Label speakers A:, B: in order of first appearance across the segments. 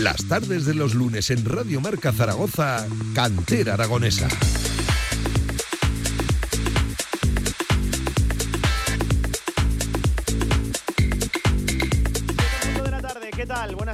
A: Las tardes de los lunes en Radio Marca Zaragoza, Cantera Aragonesa.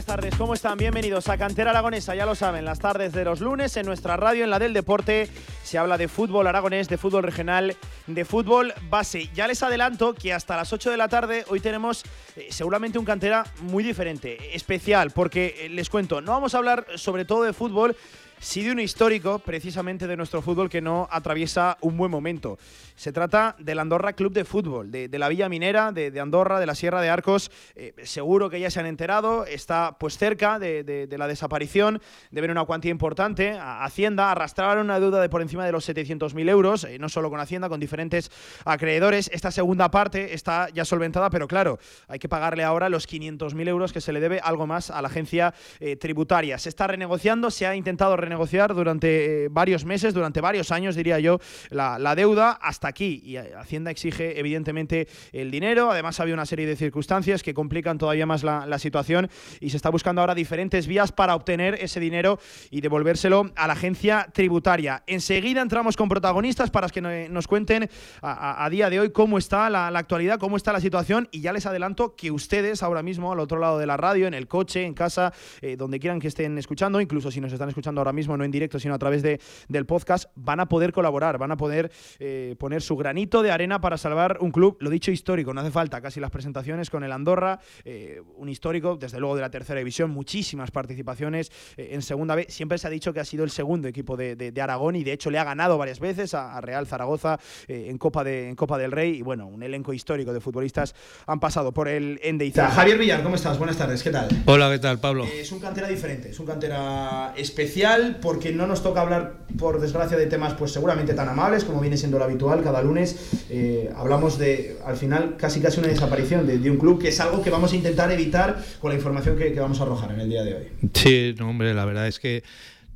B: Buenas tardes, ¿cómo están? Bienvenidos a Cantera Aragonesa, ya lo saben, las tardes de los lunes en nuestra radio, en la del deporte, se habla de fútbol aragonés, de fútbol regional, de fútbol base. Ya les adelanto que hasta las 8 de la tarde hoy tenemos eh, seguramente un cantera muy diferente, especial, porque eh, les cuento, no vamos a hablar sobre todo de fútbol, sí de un histórico precisamente de nuestro fútbol que no atraviesa un buen momento. Se trata del Andorra Club de Fútbol, de, la Villa Minera, de, Andorra, de la Sierra de Arcos. Eh, seguro que ya se han enterado, está pues cerca de, la desaparición, deben una cuantía importante. A Hacienda arrastraron una deuda de por encima de los 700.000 euros, eh, no solo con Hacienda, con diferentes acreedores. Esta segunda parte está ya solventada, pero claro, hay que pagarle ahora los 500.000 euros que se le debe algo más a la agencia eh, tributaria. Se está renegociando, se ha intentado renegociar durante varios meses, durante varios años, diría yo, la, la deuda hasta aquí y Hacienda exige evidentemente el dinero. Además había una serie de circunstancias que complican todavía más la, situación y se está buscando ahora diferentes vías para obtener ese dinero y devolvérselo a la agencia tributaria. Enseguida entramos con protagonistas para que nos cuenten a, día de hoy cómo está la, actualidad, cómo está la situación y ya les adelanto que ustedes ahora mismo al otro lado de la radio, en el coche, en casa, eh, donde quieran que estén escuchando, incluso si nos están escuchando ahora mismo no en directo sino a través de, del podcast, van a poder colaborar, van a poder eh, poner su granito de arena para salvar un club, lo dicho, histórico. No hace falta casi las presentaciones con el Andorra, eh, un histórico, desde luego de la tercera división, muchísimas participaciones eh, en segunda vez. Siempre se ha dicho que ha sido el segundo equipo de, Aragón y de hecho le ha ganado varias veces a, Real Zaragoza eh, en, Copa de, en Copa del Rey. Y bueno, un elenco histórico de futbolistas han pasado por el Endeiza. Javier Villar, ¿cómo estás? Buenas tardes, ¿qué tal?
C: Hola, ¿qué tal, Pablo?
B: es un cantera diferente, es un cantera especial porque no nos toca hablar, por desgracia, de temas pues seguramente tan amables como viene siendo lo habitual cada lunes eh, hablamos de, al final, casi casi una desaparición de, un club, que es algo que vamos a intentar evitar con la información que, vamos a arrojar en el día de hoy.
C: Sí, no, hombre, la verdad es que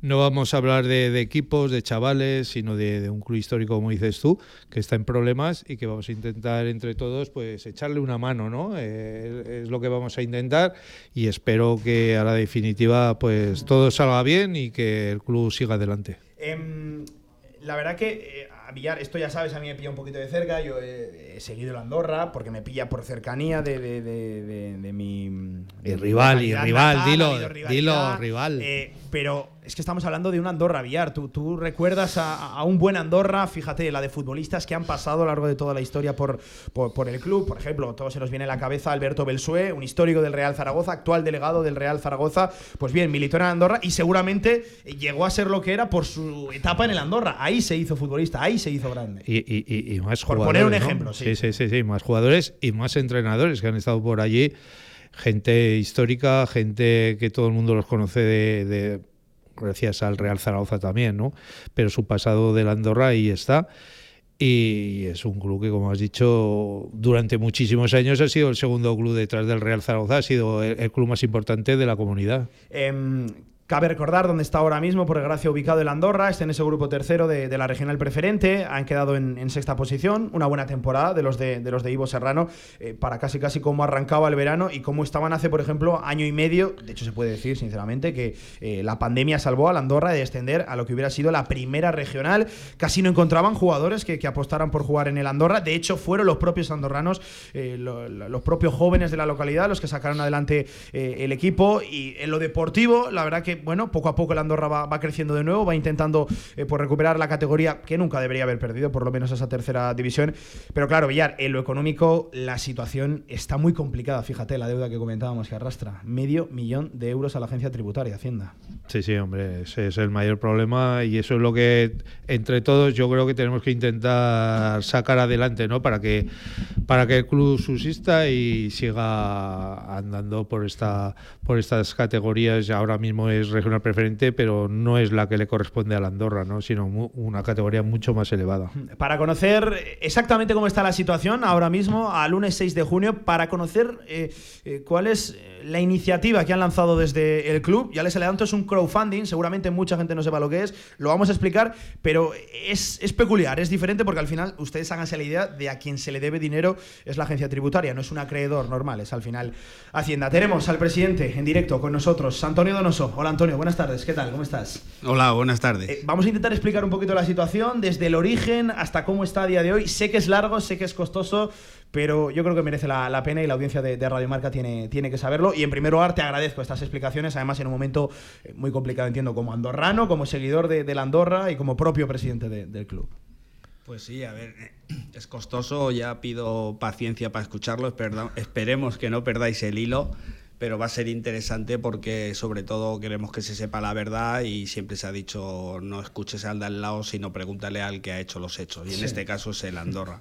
C: no vamos a hablar de, equipos, de chavales, sino de, un club histórico, como dices tú, que está en problemas y que vamos a intentar entre todos pues echarle una mano, ¿no? Eh, es lo que vamos a intentar y espero que a la definitiva pues todo salga bien y que el club siga adelante.
B: Em, la verdad que eh, Villar, esto ya sabes, a mí me pilla un poquito de cerca. Yo he, seguido la Andorra porque me pilla por cercanía de, de, de, mi.
C: rival, y rival, dilo, dilo, rival.
B: Eh, pero es que estamos hablando de un Andorra Villar. Tú, tú recuerdas a, un buen Andorra, fíjate, la de futbolistas que han pasado a lo largo de toda la historia por, por, el club. Por ejemplo, todo se nos viene a la cabeza Alberto Belsué, un histórico del Real Zaragoza, actual delegado del Real Zaragoza. Pues bien, militó en Andorra y seguramente llegó a ser lo que era por su etapa en el Andorra. Ahí se hizo futbolista, ahí se hizo grande.
C: Y, más jugadores.
B: Por poner un ejemplo,
C: sí. Sí, sí, sí, más jugadores y más entrenadores que han estado por allí gente histórica, gente que todo el mundo los conoce de, gracias al Real Zaragoza también, ¿no? Pero su pasado del Andorra ahí está. Y es un club que, como has dicho, durante muchísimos años ha sido el segundo club detrás del Real Zaragoza, ha sido el, club más importante de la comunidad.
B: Em, Cabe recordar dónde está ahora mismo, por desgracia, ubicado el Andorra, está en ese grupo tercero de, la regional preferente, han quedado en, sexta posición, una buena temporada de los de, los de Ivo Serrano, eh, para casi casi cómo arrancaba el verano y cómo estaban hace, por ejemplo, año y medio, de hecho se puede decir sinceramente que eh, la pandemia salvó al Andorra de descender a lo que hubiera sido la primera regional, casi no encontraban jugadores que, apostaran por jugar en el Andorra, de hecho fueron los propios andorranos, eh, los propios jóvenes de la localidad los que sacaron adelante el equipo. Y en lo deportivo, la verdad que bueno, poco a poco el Andorra va, creciendo de nuevo, va intentando eh, pues recuperar la categoría que nunca debería haber perdido, por lo menos esa tercera división. Pero claro, Villar, en lo económico la situación está muy complicada. Fíjate la deuda que comentábamos que arrastra. Medio millón de euros a la agencia tributaria, Hacienda.
C: Sí, sí, hombre, ese es el mayor problema y eso es lo que entre todos yo creo que tenemos que intentar sacar adelante, ¿no? Para que, para que el club subsista y siga andando por esta por estas categorías. Ahora mismo es regional preferente, pero no es la que le corresponde a la Andorra, ¿no? sino una categoría mucho más elevada.
B: Para conocer exactamente cómo está la situación ahora mismo, a lunes 6 de junio, para conocer eh, eh, cuál es la iniciativa que han lanzado desde el club, ya les adelanto, es un crowdfunding, seguramente mucha gente no sepa lo que es, lo vamos a explicar, pero es, es peculiar, es diferente porque al final ustedes háganse la idea de a quien se le debe dinero es la agencia tributaria, no es un acreedor normal, es al final Hacienda. Tenemos al presidente en directo con nosotros, Antonio Donoso. Hola Antonio, buenas tardes, ¿qué tal? ¿Cómo estás?
D: Hola, buenas tardes.
B: Eh, vamos a intentar explicar un poquito la situación, desde el origen hasta cómo está a día de hoy. Sé que es largo, sé que es costoso, pero yo creo que merece la, pena y la audiencia de, de, Radio Marca tiene, tiene que saberlo. Y en primer lugar, te agradezco estas explicaciones, además en un momento eh, muy complicado, entiendo, como andorrano, como seguidor de, la Andorra y como propio presidente del club.
D: Pues sí, a ver, es costoso, ya pido paciencia para escucharlo, esperemos que no perdáis el hilo, pero va a ser interesante porque sobre todo queremos que se sepa la verdad y siempre se ha dicho no escuches al de al lado, sino pregúntale al que ha hecho los hechos, y en este caso es el Andorra.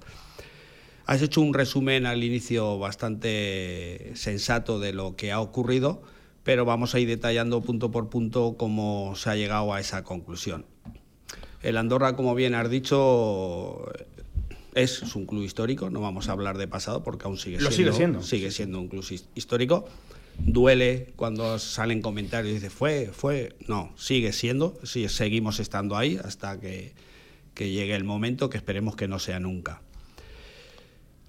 D: Has hecho un resumen al inicio bastante sensato de lo que ha ocurrido, pero vamos a ir detallando punto por punto cómo se ha llegado a esa conclusión. El Andorra, como bien has dicho, es, un club histórico, no vamos a hablar de pasado porque aún sigue siendo,
B: sigue siendo.
D: Sigue siendo un club histórico. Duele cuando salen comentarios y dice fue, fue. No, sigue siendo, sí, seguimos estando ahí hasta que, que llegue el momento que esperemos que no sea nunca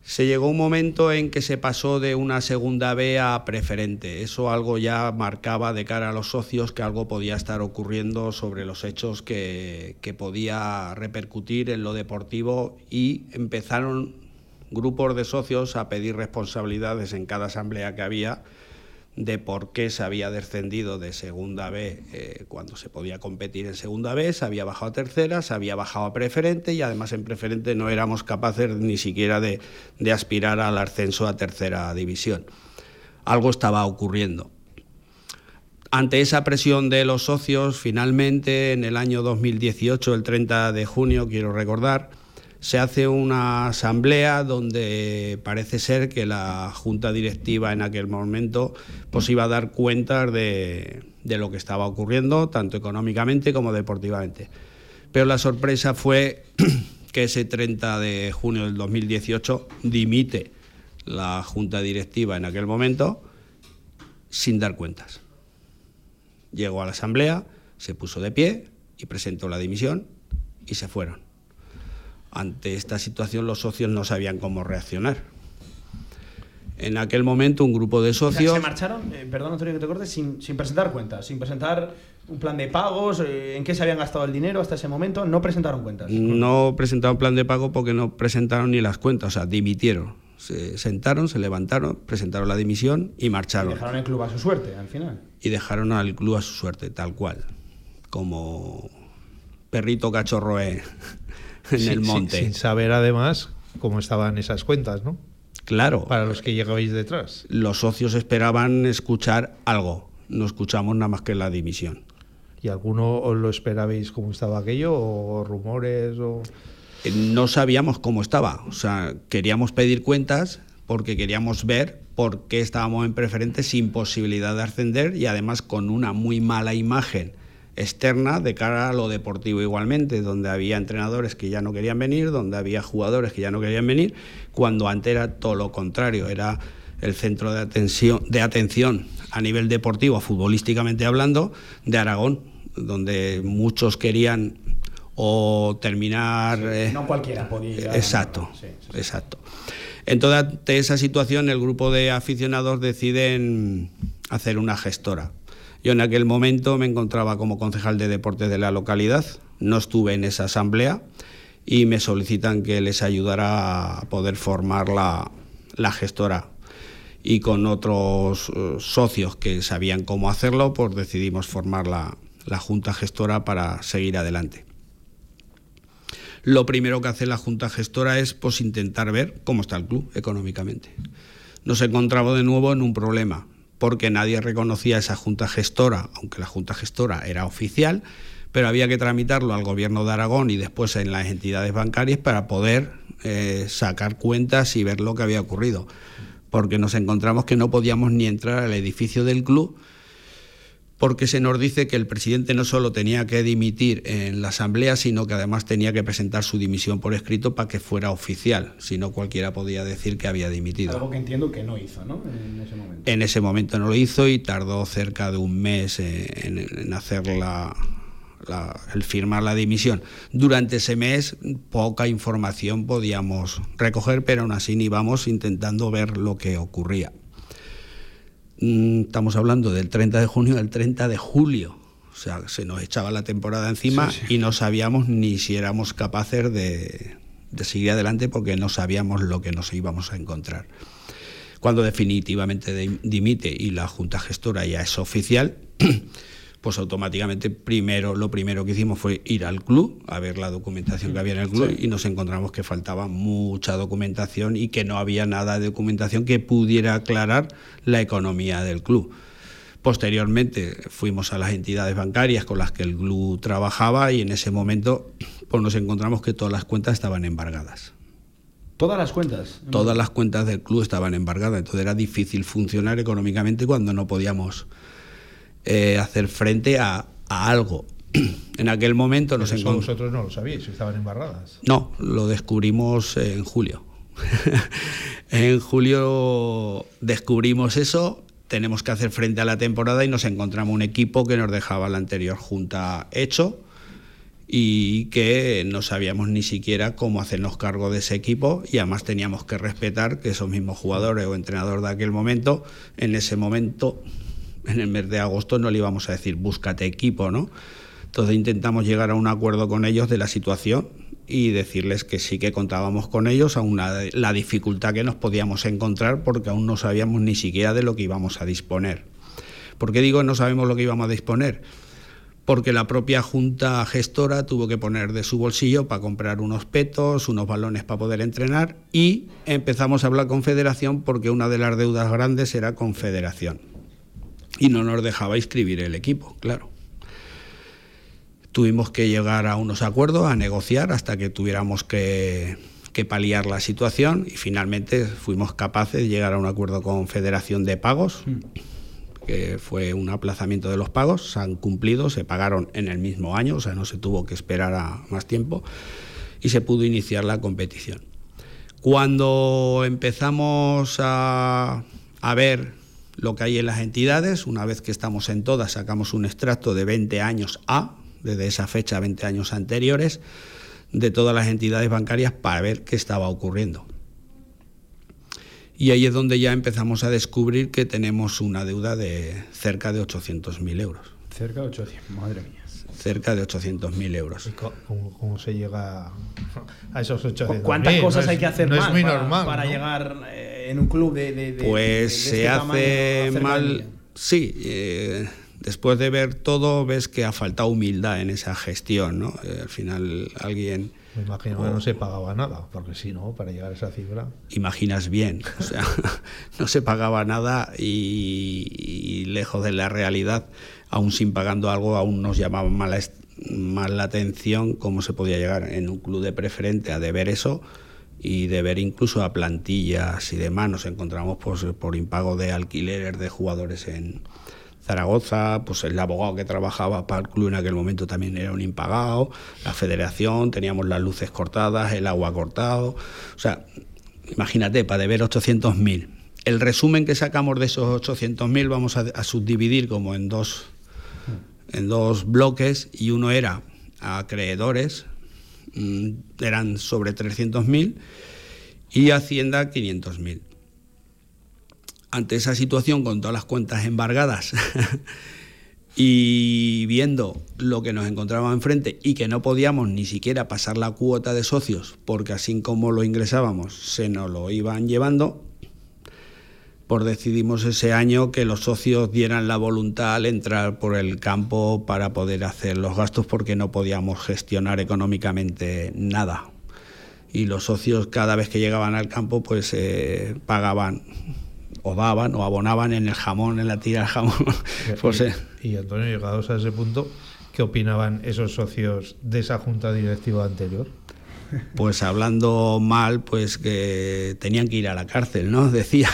D: se llegó un momento en que se pasó de una segunda B a preferente. Eso algo ya marcaba de cara a los socios que algo podía estar ocurriendo sobre los hechos que, que podía repercutir en lo deportivo y empezaron grupos de socios a pedir responsabilidades en cada asamblea que había de por qué se había descendido de segunda B eh, cuando se podía competir en segunda B, se había bajado a tercera, se había bajado a preferente y además en preferente no éramos capaces ni siquiera de, de aspirar al ascenso a tercera división. Algo estaba ocurriendo. Ante esa presión de los socios, finalmente en el año 2018, el 30 de junio, quiero recordar, se hace una asamblea donde parece ser que la junta directiva en aquel momento pues iba a dar cuentas de, lo que estaba ocurriendo, tanto económicamente como deportivamente. Pero la sorpresa fue que ese 30 de junio del 2018 dimite la junta directiva en aquel momento sin dar cuentas. Llegó a la asamblea, se puso de pie y presentó la dimisión y se fueron. Ante esta situación los socios no sabían cómo reaccionar. En aquel momento un grupo de socios...
B: ¿Se marcharon, eh, perdón Antonio que te corte, sin, presentar cuentas, sin presentar un plan de pagos, eh, en qué se habían gastado el dinero hasta ese momento, no presentaron cuentas?
D: No presentaron plan de pago porque no presentaron ni las cuentas, o sea, dimitieron. Se sentaron, se levantaron, presentaron la dimisión y marcharon.
B: Y dejaron el club a su suerte, al final.
D: Y dejaron al club a su suerte, tal cual. Como perrito cachorro eh en el monte.
C: Sin, saber además cómo estaban esas cuentas, ¿no?
D: Claro.
C: Para los que llegabais detrás.
D: Los socios esperaban escuchar algo. No escuchamos nada más que la dimisión.
C: ¿Y alguno os lo esperabais cómo estaba aquello? ¿O rumores? O...
D: Eh, no sabíamos cómo estaba. O sea, queríamos pedir cuentas porque queríamos ver por qué estábamos en preferente sin posibilidad de ascender y además con una muy mala imagen externa de cara a lo deportivo igualmente, donde había entrenadores que ya no querían venir, donde había jugadores que ya no querían venir, cuando antes era todo lo contrario, era el centro de atención, de atención a nivel deportivo, futbolísticamente hablando, de Aragón, donde muchos querían o terminar...
B: Eh, no cualquiera podía...
D: Exacto, exacto. En toda esa situación el grupo de aficionados deciden hacer una gestora yo en aquel momento me encontraba como concejal de deportes de la localidad, no estuve en esa asamblea y me solicitan que les ayudara a poder formar la, gestora. Y con otros eh, socios que sabían cómo hacerlo, pues decidimos formar la, la junta gestora para seguir adelante. Lo primero que hace la junta gestora es pues, intentar ver cómo está el club económicamente. Nos encontramos de nuevo en un problema porque nadie reconocía esa junta gestora, aunque la junta gestora era oficial, pero había que tramitarlo al gobierno de Aragón y después en las entidades bancarias para poder eh, sacar cuentas y ver lo que había ocurrido, porque nos encontramos que no podíamos ni entrar al edificio del club porque se nos dice que el presidente no solo tenía que dimitir en la asamblea, sino que además tenía que presentar su dimisión por escrito para que fuera oficial, si no cualquiera podía decir que había dimitido.
B: Algo que entiendo que no hizo, ¿no? En ese momento.
D: En ese momento no lo hizo y tardó cerca de un mes en, hacer el firmar la dimisión. Durante ese mes poca información podíamos recoger, pero aún así íbamos intentando ver lo que ocurría. Mm, estamos hablando del 30 de junio al 30 de julio. O sea, se nos echaba la temporada encima y no sabíamos ni si éramos capaces de, de seguir adelante porque no sabíamos lo que nos íbamos a encontrar. Cuando definitivamente dimite y la Junta Gestora ya es oficial, pues automáticamente primero lo primero que hicimos fue ir al club a ver la documentación que había en el club y nos encontramos que faltaba mucha documentación y que no había nada de documentación que pudiera aclarar la economía del club. Posteriormente fuimos a las entidades bancarias con las que el club trabajaba y en ese momento pues nos encontramos que todas las cuentas estaban embargadas.
B: ¿Todas las cuentas?
D: Todas las cuentas del club estaban embargadas, entonces era difícil funcionar económicamente cuando no podíamos eh, hacer frente a, algo. en aquel momento nos
C: encontramos. Vosotros no lo sabíais, estaban embarradas.
D: No, lo descubrimos en julio. en julio descubrimos eso, tenemos que hacer frente a la temporada y nos encontramos un equipo que nos dejaba la anterior junta hecho y que no sabíamos ni siquiera cómo hacernos cargo de ese equipo y además teníamos que respetar que esos mismos jugadores o entrenadores de aquel momento, en ese momento en el mes de agosto no le íbamos a decir búscate equipo, ¿no? Entonces intentamos llegar a un acuerdo con ellos de la situación y decirles que sí que contábamos con ellos, aún la, dificultad que nos podíamos encontrar porque aún no sabíamos ni siquiera de lo que íbamos a disponer. ¿Por qué digo no sabemos lo que íbamos a disponer? Porque la propia junta gestora tuvo que poner de su bolsillo para comprar unos petos, unos balones para poder entrenar y empezamos a hablar con federación porque una de las deudas grandes era con federación y no nos dejaba inscribir el equipo, claro. Tuvimos que llegar a unos acuerdos, a negociar hasta que tuviéramos que, paliar la situación y finalmente fuimos capaces de llegar a un acuerdo con Federación de Pagos, que fue un aplazamiento de los pagos, se han cumplido, se pagaron en el mismo año, o sea, no se tuvo que esperar a más tiempo y se pudo iniciar la competición. Cuando empezamos a, a ver lo que hay en las entidades. Una vez que estamos en todas, sacamos un extracto de 20 años A, desde esa fecha, 20 años anteriores, de todas las entidades bancarias para ver qué estaba ocurriendo. Y ahí es donde ya empezamos a descubrir que tenemos una deuda de cerca de 800.000 euros.
B: Cerca de 800, madre mía
D: cerca de 800.000 euros.
C: cómo, se llega a esos 800.000?
B: ¿Cuántas cosas hay que hacer más para, llegar eh, en un club de...
D: pues se este hace mal, sí. Eh, después de ver todo, ves que ha faltado humildad en esa gestión, ¿no? Eh, al final alguien...
C: Me imagino que no se pagaba nada, porque si no, para llegar a esa cifra.
D: Imaginas bien, o sea, no se pagaba nada y lejos de la realidad aún sin pagando algo, aún nos llamaba más la, atención cómo se podía llegar en un club de preferente a deber eso y de ver incluso a plantillas y demás. Nos encontramos pues, por impago de alquileres de jugadores en Zaragoza, pues el abogado que trabajaba para el club en aquel momento también era un impagado, la federación, teníamos las luces cortadas, el agua cortado. O sea, imagínate, para deber 800.000. El resumen que sacamos de esos 800.000 vamos a subdividir como en dos en dos bloques y uno era acreedores, mm, eran sobre 300.000 y Hacienda 500.000. Ante esa situación, con todas las cuentas embargadas y viendo lo que nos encontrábamos enfrente y que no podíamos ni siquiera pasar la cuota de socios, porque así como lo ingresábamos, se nos lo iban llevando, pues decidimos ese año que los socios dieran la voluntad al entrar por el campo para poder hacer los gastos porque no podíamos gestionar económicamente nada. Y los socios cada vez que llegaban al campo pues eh, pagaban o daban o abonaban en el jamón, en la tira del jamón. pues,
C: eh. y, Antonio, llegados a ese punto, ¿qué opinaban esos socios de esa junta directiva anterior?
D: pues hablando mal, pues que tenían que ir a la cárcel, ¿no? Decía.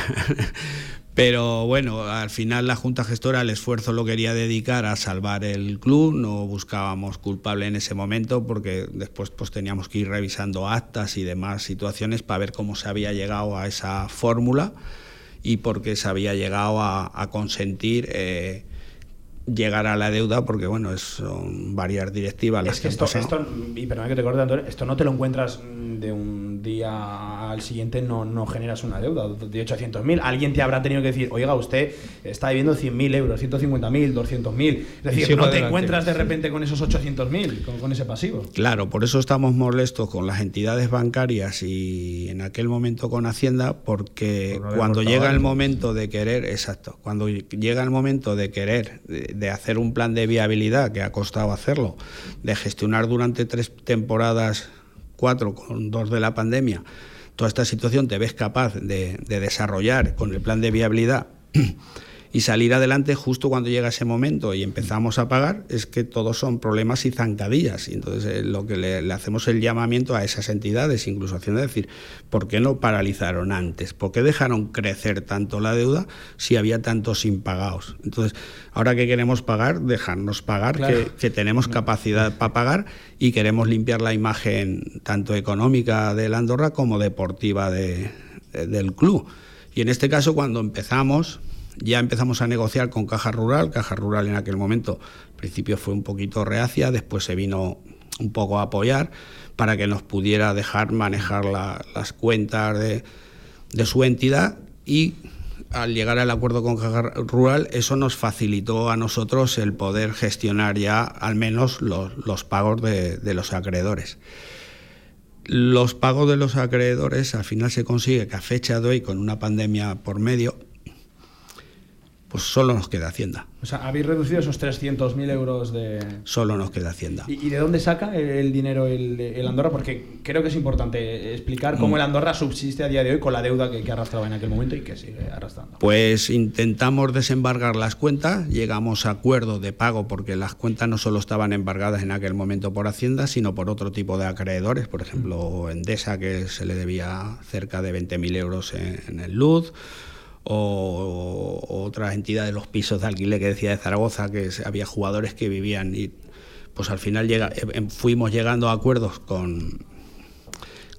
D: Pero bueno, al final la Junta Gestora el esfuerzo lo quería dedicar a salvar el club, no buscábamos culpable en ese momento porque después pues teníamos que ir revisando actas y demás situaciones para ver cómo se había llegado a esa fórmula y por qué se había llegado a, consentir eh, llegar a la deuda porque bueno son varias directivas las
B: es que, esto, esto, y perdón que te corte Antonio, esto no te lo encuentras de un día al siguiente no, no generas una deuda de 800.000 alguien te habrá tenido que decir oiga usted está debiendo 100.000 euros 150.000 200.000 es decir no te encuentras de repente con esos 800.000 con, con ese pasivo.
D: Claro por eso estamos molestos con las entidades bancarias y en aquel momento con Hacienda porque cuando llega el momento de querer exacto cuando llega el momento de querer de hacer un plan de viabilidad, que ha costado hacerlo, de gestionar durante tres temporadas, cuatro con dos de la pandemia, toda esta situación te ves capaz de, de desarrollar con el plan de viabilidad y salir adelante justo cuando llega ese momento y empezamos a pagar, es que todos son problemas y zancadillas. Y entonces eh, lo que le, hacemos el llamamiento a esas entidades, incluso haciendo decir, ¿por qué no paralizaron antes? ¿Por qué dejaron crecer tanto la deuda si había tantos impagados? Entonces, ahora que queremos pagar, dejarnos pagar, que, tenemos capacidad para pagar y queremos limpiar la imagen tanto económica de la Andorra como deportiva de, del club. Y en este caso, cuando empezamos, ya empezamos a negociar con Caja Rural. Caja Rural en aquel momento, al principio fue un poquito reacia, después se vino un poco a apoyar para que nos pudiera dejar manejar las cuentas de, su entidad y al llegar al acuerdo con Caja Rural, eso nos facilitó a nosotros el poder gestionar ya al menos los, pagos de, de, los acreedores. Los pagos de los acreedores al final se consigue que a fecha de hoy, con una pandemia por medio, pues solo nos queda Hacienda.
B: O sea, habéis reducido esos 300.000 euros de...
D: Solo nos queda Hacienda.
B: ¿Y, de dónde saca el, dinero el, Andorra? Porque creo que es importante explicar cómo mm. el Andorra subsiste a día de hoy con la deuda que, arrastraba en aquel momento y que sigue arrastrando.
D: Pues intentamos desembargar las cuentas, llegamos a acuerdo de pago porque las cuentas no solo estaban embargadas en aquel momento por Hacienda, sino por otro tipo de acreedores, por ejemplo Endesa, que se le debía cerca de 20.000 euros en, en el luz o, otras entidades, los pisos de alquiler que decía de Zaragoza, que había jugadores que vivían y pues al final llega, eh, em, fuimos llegando a acuerdos con,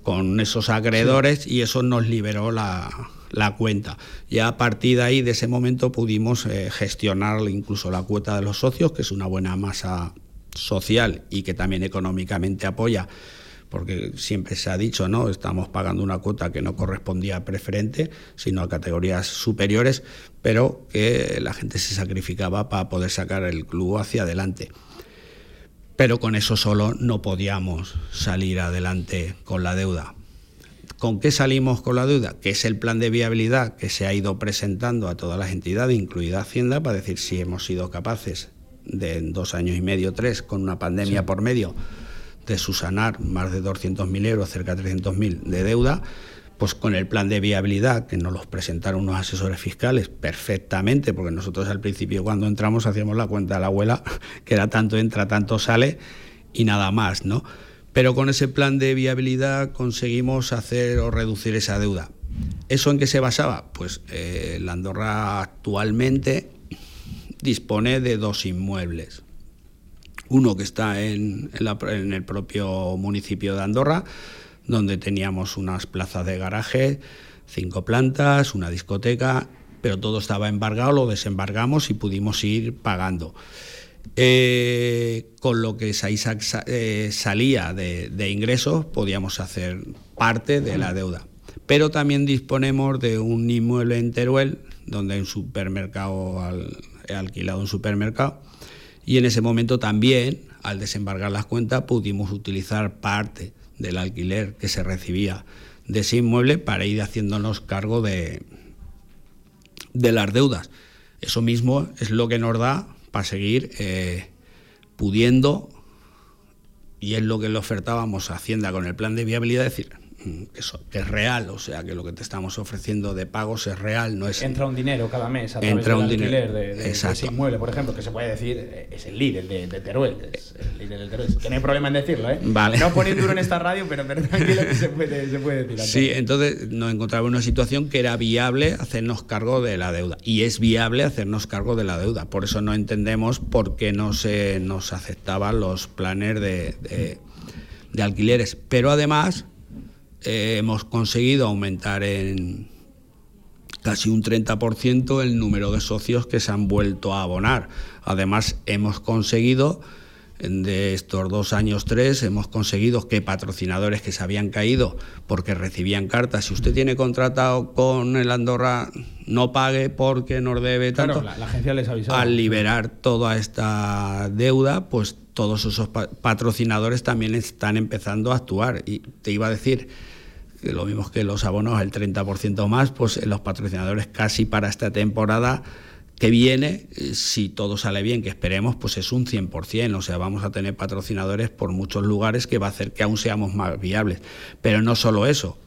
D: con esos acreedores y eso nos liberó la, cuenta. Y a partir de ahí, de ese momento, pudimos eh, gestionar incluso la cuota de los socios, que es una buena masa social y que también económicamente apoya porque siempre se ha dicho, ¿no? Estamos pagando una cuota que no correspondía a preferente, sino a categorías superiores, pero que la gente se sacrificaba para poder sacar el club hacia adelante. Pero con eso solo no podíamos salir adelante con la deuda. ¿Con qué salimos con la deuda? Que es el plan de viabilidad que se ha ido presentando a todas las entidades, incluida Hacienda, para decir si hemos sido capaces de en dos años y medio, tres, con una pandemia por medio, de susanar más de 200.000 euros, cerca de 300.000 de deuda, pues con el plan de viabilidad que nos los presentaron unos asesores fiscales perfectamente, porque nosotros al principio cuando entramos hacíamos la cuenta de la abuela, que era tanto entra, tanto sale y nada más, ¿no? Pero con ese plan de viabilidad conseguimos hacer o reducir esa deuda. ¿Eso en qué se basaba? Pues eh, la Andorra actualmente dispone de dos inmuebles uno que está en, el propio municipio de Andorra, donde teníamos unas plazas de garaje, cinco plantas, una discoteca, pero todo estaba embargado, lo desembargamos y pudimos ir pagando. Eh, con lo que eh, salía de, ingresos podíamos hacer parte de la deuda. Pero también disponemos de un inmueble en Teruel, donde hay un supermercado, he alquilado un supermercado, y en ese momento también, al desembargar las cuentas, pudimos utilizar parte del alquiler que se recibía de ese inmueble para ir haciéndonos cargo de, de las deudas. Eso mismo es lo que nos da para seguir eh, pudiendo, y es lo que le ofertábamos a Hacienda con el plan de viabilidad, decir, que, es real, o sea que lo que te estamos ofreciendo de pagos es real, no es...
B: Entra un dinero cada mes a través Entra un alquiler de, de, inmueble, por ejemplo, que se puede decir eh, es el líder de, Teruel, es el líder del Teruel. Que no hay problema en decirlo, ¿eh?
D: Vale.
B: No poner duro en esta radio, pero, pero tranquilo que se puede, se puede decir.
D: Sí, entonces nos encontraba una situación que era viable hacernos cargo de la deuda y es viable hacernos cargo de la deuda. Por eso no entendemos por qué no se nos aceptaban los planes de, de alquileres. Pero además eh, hemos conseguido aumentar en casi un 30% el número de socios que se han vuelto a abonar. Además, hemos conseguido, de estos dos años, tres, hemos conseguido que patrocinadores que se habían caído porque recibían cartas, si usted tiene contratado con el Andorra, no pague porque nos debe tanto.
B: la, agencia les avisado.
D: Al liberar toda esta deuda, pues todos esos patrocinadores también están empezando a actuar. Y te iba a decir lo mismo que los abonos, el 30% más, pues los patrocinadores casi para esta temporada que viene, eh, si todo sale bien, que esperemos, pues es un 100%, o sea, vamos a tener patrocinadores por muchos lugares que va a hacer que aún seamos más viables. Pero no solo eso,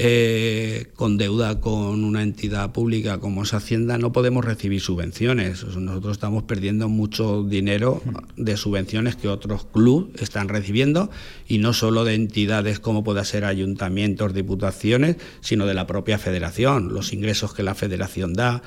D: eh, con deuda con una entidad pública como es Hacienda no podemos recibir subvenciones. Nosotros estamos perdiendo mucho dinero de subvenciones que otros clubes están recibiendo y no solo de entidades como pueda ser ayuntamientos, diputaciones, sino de la propia federación, los ingresos que la federación da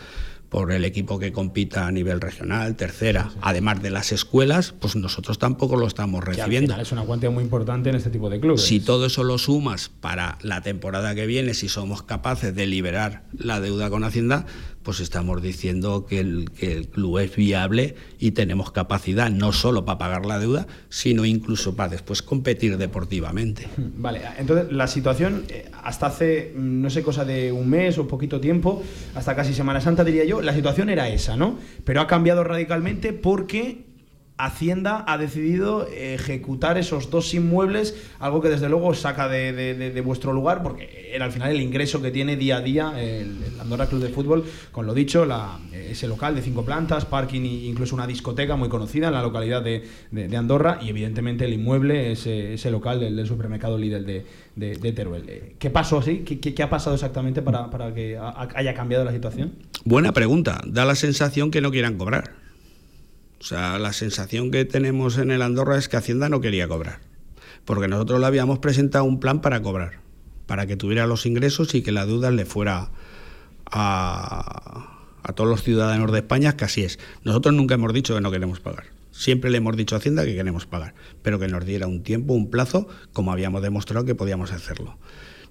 D: por el equipo que compita a nivel regional, tercera, además de las escuelas, pues nosotros tampoco lo estamos recibiendo.
B: es una cuantía muy importante en este tipo de clubes.
D: Si todo eso lo sumas para la temporada que viene, si somos capaces de liberar la deuda con Hacienda, pues estamos diciendo que el, club es viable y tenemos capacidad no solo para pagar la deuda, sino incluso para después competir deportivamente.
B: Vale, entonces la situación eh, hasta hace, mm, no sé, cosa de un mes o poquito tiempo, hasta casi Semana Santa diría yo, la situación era esa, ¿no? Pero ha cambiado radicalmente porque Hacienda ha decidido ejecutar esos dos inmuebles, algo que desde luego saca de, vuestro lugar, porque era al final el ingreso que tiene día a día el, Andorra Club de Fútbol, con lo dicho, ese local de cinco plantas, parking e incluso una discoteca muy conocida en la localidad de, Andorra y evidentemente el inmueble, ese, ese local del, supermercado líder de, Teruel. ¿Qué pasó así? ¿Qué, ha pasado exactamente para que haya cambiado la situación?
D: Buena pregunta. Da la sensación que no quieran cobrar. O sea, la sensación que tenemos en el Andorra es que Hacienda no quería cobrar, porque nosotros le habíamos presentado un plan para cobrar, para que tuviera los ingresos y que la deuda le fuera a, a todos los ciudadanos de España, que así es. Nosotros nunca hemos dicho que no queremos pagar. Siempre le hemos dicho a Hacienda que queremos pagar, pero que nos diera un tiempo, un plazo, como habíamos demostrado que podíamos hacerlo.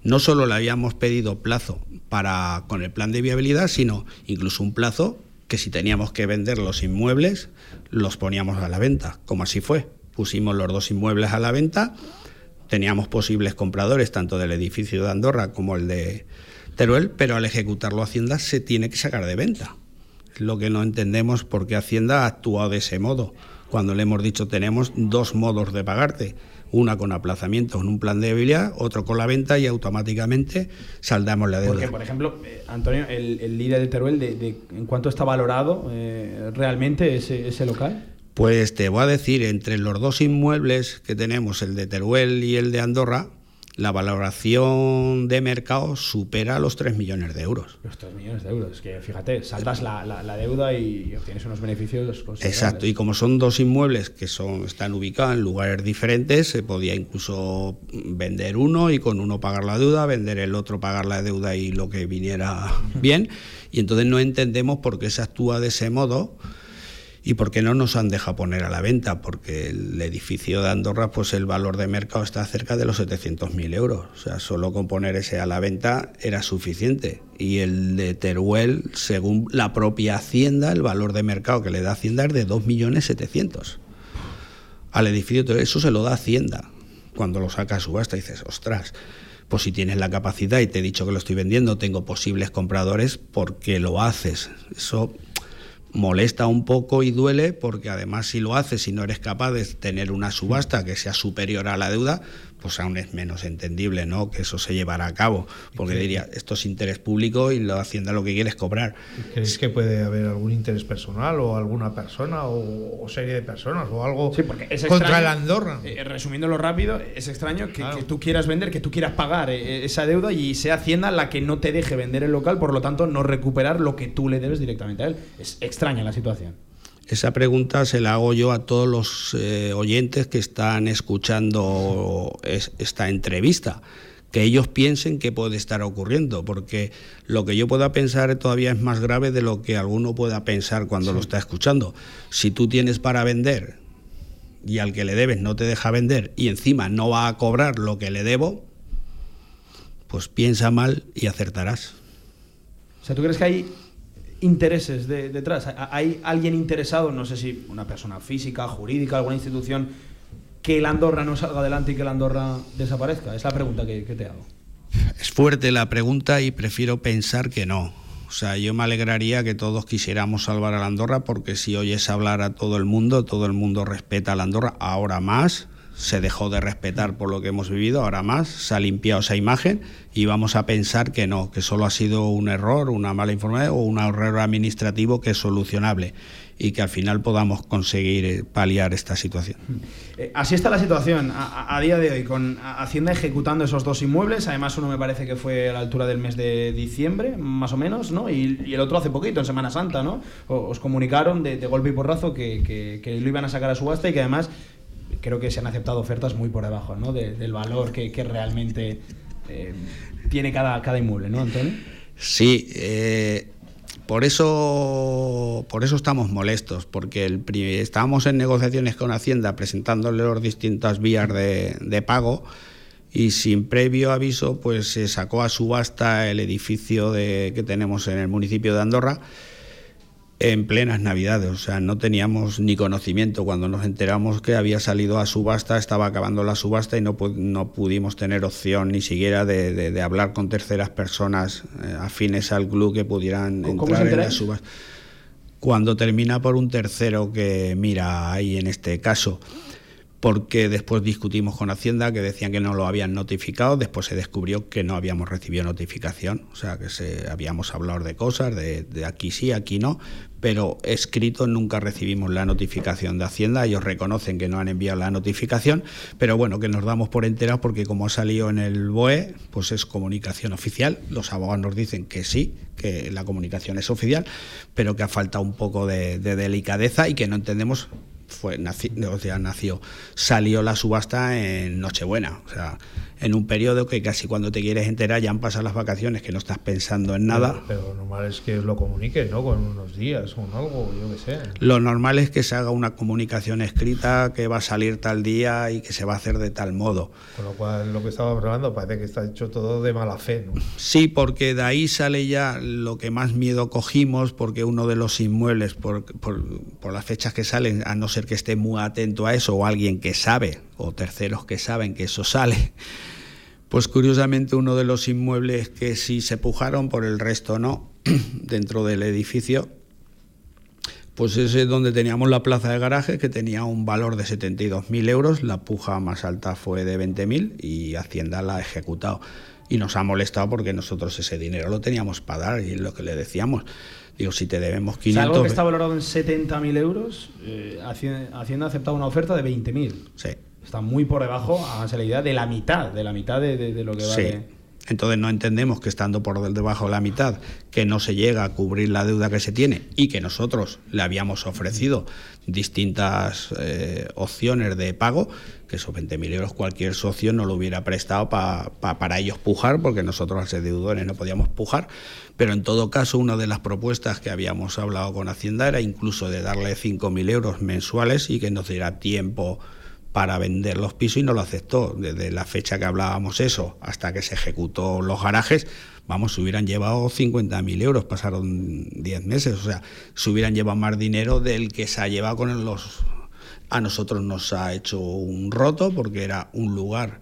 D: No solo le habíamos pedido plazo para con el plan de viabilidad, sino incluso un plazo que si teníamos que vender los inmuebles, los poníamos a la venta, como así fue. Pusimos los dos inmuebles a la venta, teníamos posibles compradores tanto del edificio de Andorra como el de Teruel, pero al ejecutarlo Hacienda se tiene que sacar de venta. Lo que no entendemos por qué Hacienda ha actuado de ese modo, cuando le hemos dicho tenemos dos modos de pagarte una con aplazamiento en un plan de debilidad, otro con la venta y automáticamente saldamos la deuda.
B: Porque, por ejemplo, eh, Antonio, el, líder de Teruel, de, ¿en cuánto está valorado eh, realmente ese, ese local?
D: Pues te voy a decir, entre los dos inmuebles que tenemos, el de Teruel y el de Andorra, la valoración de mercado supera los 3 millones de euros.
B: Los 3 millones de euros, es que fíjate, saltas la, la, deuda y obtienes unos beneficios
D: Exacto, y como son dos inmuebles que son, están ubicados en lugares diferentes, se podía incluso vender uno y con uno pagar la deuda, vender el otro, pagar la deuda y lo que viniera bien. Y entonces no entendemos por qué se actúa de ese modo ¿Y por qué no nos han dejado poner a la venta? Porque el edificio de Andorra, pues el valor de mercado está cerca de los 700.000 euros. O sea, solo con poner ese a la venta era suficiente. Y el de Teruel, según la propia Hacienda, el valor de mercado que le da Hacienda es de 2.700.000. Al edificio, eso se lo da Hacienda. Cuando lo saca a subasta dices, ostras, pues si tienes la capacidad y te he dicho que lo estoy vendiendo, tengo posibles compradores, ¿por qué lo haces? Eso molesta un poco y duele porque además si lo haces y no eres capaz de tener una subasta que sea superior a la deuda, pues aún es menos entendible ¿no? que eso se llevara a cabo, porque diría, esto es interés público y la Hacienda lo que quiere es cobrar.
C: ¿Crees que puede haber algún interés personal o alguna persona o, serie de personas o algo contra el Andorra?
B: Eh, resumiéndolo rápido, es extraño que, tú quieras vender, que tú quieras pagar eh, esa deuda y sea Hacienda la que no te deje vender el local, por lo tanto no recuperar lo que tú le debes directamente a él. Es extraña la situación.
D: Esa pregunta se la hago yo a todos los eh, oyentes que están escuchando esta entrevista que ellos piensen que puede estar ocurriendo, porque lo que yo pueda pensar todavía es más grave de lo que alguno pueda pensar cuando lo está escuchando. Si tú tienes para vender y al que le debes no te deja vender y encima no va a cobrar lo que le debo, pues piensa mal y acertarás.
B: O sea, ¿tú crees que hay intereses detrás? ¿Hay alguien interesado, no sé si una persona física, jurídica, alguna institución, que el Andorra no salga adelante y que el Andorra desaparezca? Es la pregunta que, te hago.
D: Es fuerte la pregunta y prefiero pensar que no. O sea, yo me alegraría que todos quisiéramos salvar a la Andorra porque si oyes hablar a todo el mundo, todo el mundo respeta a la Andorra, ahora más, se dejó de respetar por lo que hemos vivido, ahora más, se ha limpiado esa imagen y vamos a pensar que no, que solo ha sido un error, una mala información o un error administrativo que es solucionable y que al final podamos conseguir eh, paliar esta situación.
B: Eh, así está la situación a, día de hoy, con Hacienda ejecutando esos dos inmuebles, además uno me parece que fue a la altura del mes de diciembre, más o menos, ¿no? Y, el otro hace poquito, en Semana Santa, ¿no? Os comunicaron de, golpe y porrazo que, que lo iban a sacar a subasta y que además creo que se han aceptado ofertas muy por debajo ¿no? del valor que, realmente eh, tiene cada, cada inmueble, ¿no, Antonio?
D: Sí, eh, por eso, por eso estamos molestos, porque el, estábamos en negociaciones con Hacienda presentándole las distintas vías de, de pago y sin previo aviso pues se sacó a subasta el edificio de, que tenemos en el municipio de Andorra en plenas Navidades, o sea, no teníamos ni conocimiento cuando nos enteramos que había salido a subasta, estaba acabando la subasta y no, no pudimos tener opción ni siquiera de, hablar con terceras personas eh, afines al club que pudieran entrar en la subasta. Cuando termina por un tercero que mira ahí en este caso porque después discutimos con Hacienda que decían que no lo habían notificado, después se descubrió que no habíamos recibido notificación, o sea que se, habíamos hablado de cosas, de, aquí sí, aquí no, pero escrito nunca recibimos la notificación de Hacienda, ellos reconocen que no han enviado la notificación, pero bueno, que nos damos por enterados porque como ha salido en el BOE, pues es comunicación oficial, los abogados nos dicen que sí, que la comunicación es oficial, pero que ha faltado un poco de delicadeza y que no entendemos fue, nació, o sea, nació, salió la subasta en Nochebuena, o sea, en un periodo que casi cuando te quieres enterar ya han pasado las vacaciones, que no estás pensando en nada.
C: Pero, lo normal es que lo comuniques, ¿no? Con unos días, con algo, yo qué sé.
D: Lo normal es que se haga una comunicación escrita que va a salir tal día y que se va a hacer de tal modo.
C: Con lo cual, lo que estábamos hablando parece que está hecho todo de mala fe, ¿no?
D: Sí, porque de ahí sale ya lo que más miedo cogimos, porque uno de los inmuebles, por, por, por las fechas que salen, a no ser que esté muy atento a eso o alguien que sabe, o terceros que saben que eso sale, pues curiosamente uno de los inmuebles que sí se pujaron, por el resto no, dentro del edificio, pues ese es donde teníamos la plaza de garaje que tenía un valor de 72.000 euros, la puja más alta fue de 20.000 y Hacienda la ha ejecutado. Y nos ha molestado porque nosotros ese dinero lo teníamos para dar y es lo que le decíamos. Digo, si te debemos 500...
B: algo que está valorado en 70.000 euros, eh, Hacienda ha aceptado una oferta de 20.000.
D: Sí
B: está muy por debajo, a la idea, de la mitad, de la mitad de, lo que vale.
D: Sí. Entonces no entendemos que estando por debajo de la mitad, que no se llega a cubrir la deuda que se tiene y que nosotros le habíamos ofrecido distintas eh, opciones de pago, que esos 20.000 euros cualquier socio no lo hubiera prestado para ellos pujar, porque nosotros los deudores no podíamos pujar. Pero en todo caso, una de las propuestas que habíamos hablado con Hacienda era incluso de darle 5.000 euros mensuales y que nos diera tiempo para vender los pisos y no lo aceptó. Desde la fecha que hablábamos eso hasta que se ejecutó los garajes, vamos, se hubieran llevado 50.000 euros, pasaron 10 meses, o sea, se hubieran llevado más dinero del que se ha llevado con los... A nosotros nos ha hecho un roto porque era un lugar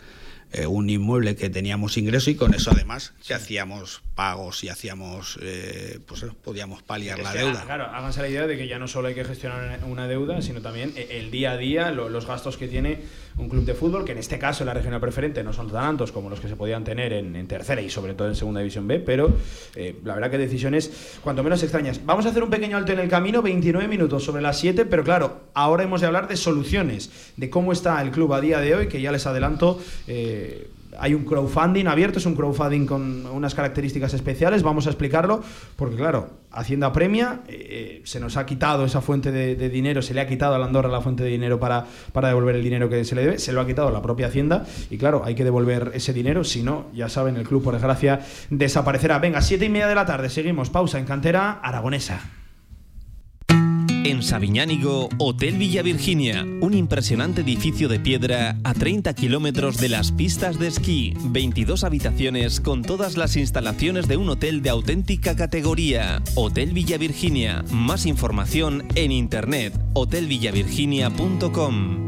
D: eh, un inmueble que teníamos ingreso y con eso además que hacíamos pagos y hacíamos, eh, pues podíamos paliar la deuda.
B: Claro, háganse la idea de que ya no solo hay que gestionar una deuda, sino también el día a día, los gastos que tiene un club de fútbol, que en este caso en la regional preferente no son tan altos como los que se podían tener en, tercera y sobre todo en segunda división B, pero eh, la verdad que decisiones cuanto menos extrañas. Vamos a hacer un pequeño alto en el camino, 29 minutos sobre las 7, pero claro, ahora hemos de hablar de soluciones, de cómo está el club a día de hoy, que ya les adelanto. Eh, hay un crowdfunding abierto, es un crowdfunding con unas características especiales, vamos a explicarlo, porque claro, Hacienda premia, eh, se nos ha quitado esa fuente de, dinero, se le ha quitado a la Andorra la fuente de dinero para, para devolver el dinero que se le debe, se lo ha quitado la propia Hacienda y claro, hay que devolver ese dinero, si no, ya saben, el club por desgracia desaparecerá. Venga, siete y media de la tarde, seguimos, pausa en cantera aragonesa.
E: En Sabiñánigo, Hotel Villa Virginia, un impresionante edificio de piedra a 30 kilómetros de las pistas de esquí, 22 habitaciones con todas las instalaciones de un hotel de auténtica categoría. Hotel Villa Virginia, más información en internet, hotelvillavirginia.com.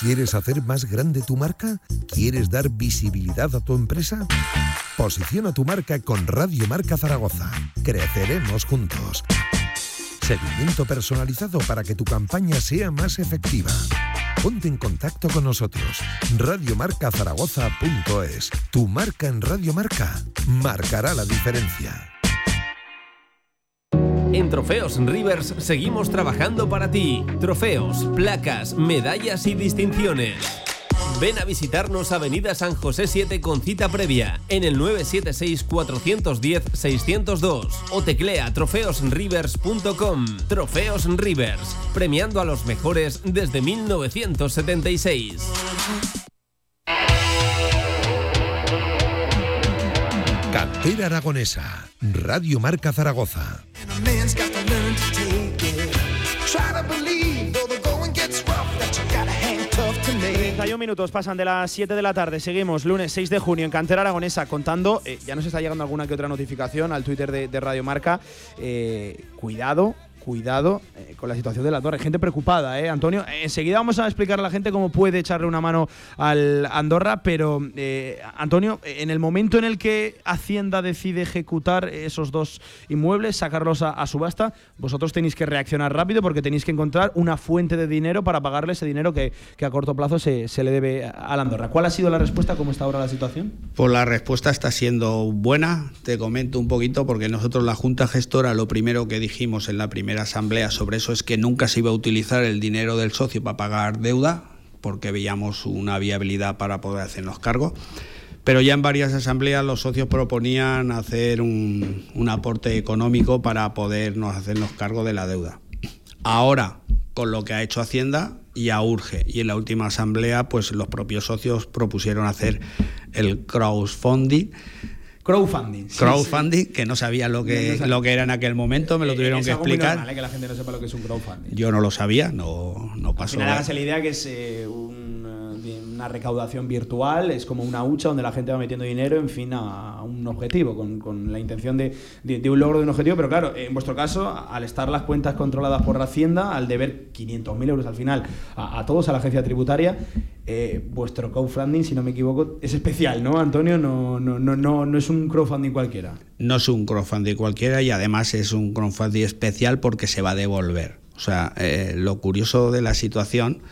A: ¿Quieres hacer más grande tu marca? ¿Quieres dar visibilidad a tu empresa? Posiciona tu marca con Radio Marca Zaragoza. Creceremos juntos. Seguimiento personalizado para que tu campaña sea más efectiva. Ponte en contacto con nosotros. Radiomarcazaragoza.es. Tu marca en Radio Marca marcará la diferencia.
E: En Trofeos Rivers seguimos trabajando para ti. Trofeos, placas, medallas y distinciones. Ven a visitarnos Avenida San José 7 con cita previa en el 976-410-602 o teclea trofeosrivers.com. Trofeos Rivers, premiando a los mejores desde 1976.
A: Cantera Aragonesa, Radio Marca Zaragoza.
B: 31 minutos pasan de las 7 de la tarde. Seguimos lunes 6 de junio en Cantera Aragonesa contando. Eh, ya nos está llegando alguna que otra notificación al Twitter de, Radio Marca. Eh, cuidado, cuidado eh, con la situación de la torre. Gente preocupada, ¿eh, Antonio? Enseguida vamos a explicar a la gente cómo puede echarle una mano al Andorra, pero eh, Antonio, en el momento en el que Hacienda decide ejecutar esos dos inmuebles, sacarlos a, subasta, vosotros tenéis que reaccionar rápido porque tenéis que encontrar una fuente de dinero para pagarle ese dinero que, a corto plazo se, le debe a la Andorra. ¿Cuál ha sido la respuesta? ¿Cómo está ahora la situación?
D: Pues la respuesta está siendo buena. Te comento un poquito porque nosotros la Junta Gestora lo primero que dijimos en la primera asamblea sobre eso es que nunca se iba a utilizar el dinero del socio para pagar deuda, porque veíamos una viabilidad para poder hacernos cargo. Pero ya en varias asambleas los socios proponían hacer un, aporte económico para podernos hacernos cargo de la deuda. Ahora, con lo que ha hecho Hacienda, ya urge. Y en la última asamblea, pues los propios socios propusieron hacer el crowdfunding
B: Crowdfunding.
D: crowdfunding, que no sabía lo que, lo que era en aquel momento, me lo tuvieron que explicar.
B: Muy ¿eh? que la gente no sepa lo que es un crowdfunding.
D: Yo no lo sabía, no, no pasó.
B: Al final, hágase la idea que es eh, un una recaudación virtual, es como una hucha donde la gente va metiendo dinero, en fin, a, un objetivo, con, la intención de, un logro de un objetivo. Pero claro, en vuestro caso, al estar las cuentas controladas por la Hacienda, al deber 500.000 euros al final a, todos, a la agencia tributaria, eh, vuestro crowdfunding, si no me equivoco, es especial, ¿no, Antonio? No, no, no, no, no es un crowdfunding cualquiera.
D: No es un crowdfunding cualquiera y además es un crowdfunding especial porque se va a devolver. O sea, eh, lo curioso de la situación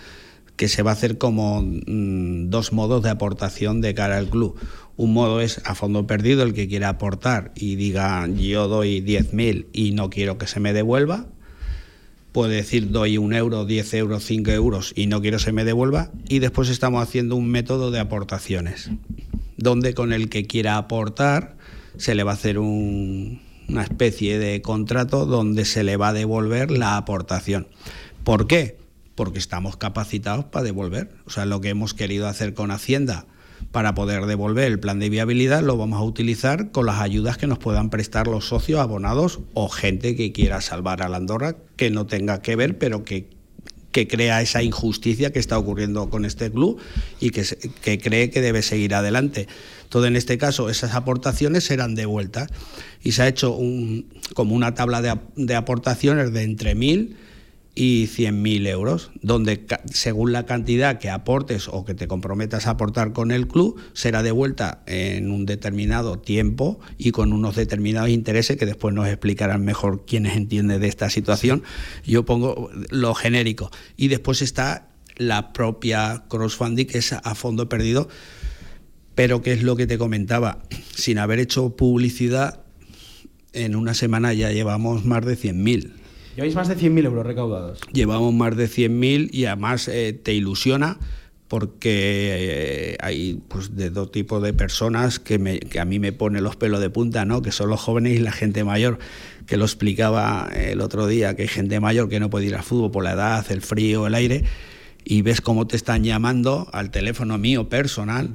D: que se va a hacer como mm, dos modos de aportación de cara al club. Un modo es a fondo perdido, el que quiera aportar y diga yo doy 10.000 y no quiero que se me devuelva. Puede decir doy un euro, 10 euros, 5 euros y no quiero que se me devuelva. Y después estamos haciendo un método de aportaciones, donde con el que quiera aportar se le va a hacer una especie de contrato donde se le va a devolver la aportación. ¿Por qué? Porque estamos capacitados para devolver. O sea, lo que hemos querido hacer con Hacienda para poder devolver el plan de viabilidad lo vamos a utilizar con las ayudas que nos puedan prestar los socios abonados o gente que quiera salvar a la Andorra que no tenga que ver, pero que, que crea esa injusticia que está ocurriendo con este club y que, que cree que debe seguir adelante. Todo en este caso, esas aportaciones serán devueltas y se ha hecho un, como una tabla de, de aportaciones de entre mil y 100.000 euros, donde según la cantidad que aportes o que te comprometas a aportar con el club, será devuelta en un determinado tiempo y con unos determinados intereses que después nos explicarán mejor quienes entienden de esta situación. Yo pongo lo genérico. Y después está la propia crowdfunding, que es a fondo perdido, pero que es lo que te comentaba, sin haber hecho publicidad, en una semana ya llevamos más de 100.000
B: Lleváis más de 100.000 euros recaudados.
D: Llevamos más de 100.000 y además eh, te ilusiona porque eh, hay pues, de dos tipos de personas que, me, que, a mí me pone los pelos de punta, ¿no? que son los jóvenes y la gente mayor, que lo explicaba el otro día, que hay gente mayor que no puede ir al fútbol por la edad, el frío, el aire, y ves cómo te están llamando al teléfono mío personal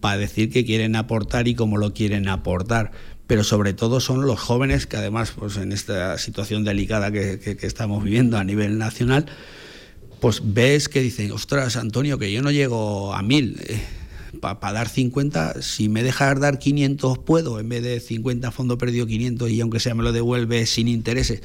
D: para decir que quieren aportar y cómo lo quieren aportar pero sobre todo son los jóvenes que además pues en esta situación delicada que, estamos viviendo a nivel nacional, pues ves que dicen, ostras, Antonio, que yo no llego a mil. Eh, para dar 50, si me dejas dar 500 puedo, en vez de 50 fondo perdido 500 y aunque sea me lo devuelve sin intereses.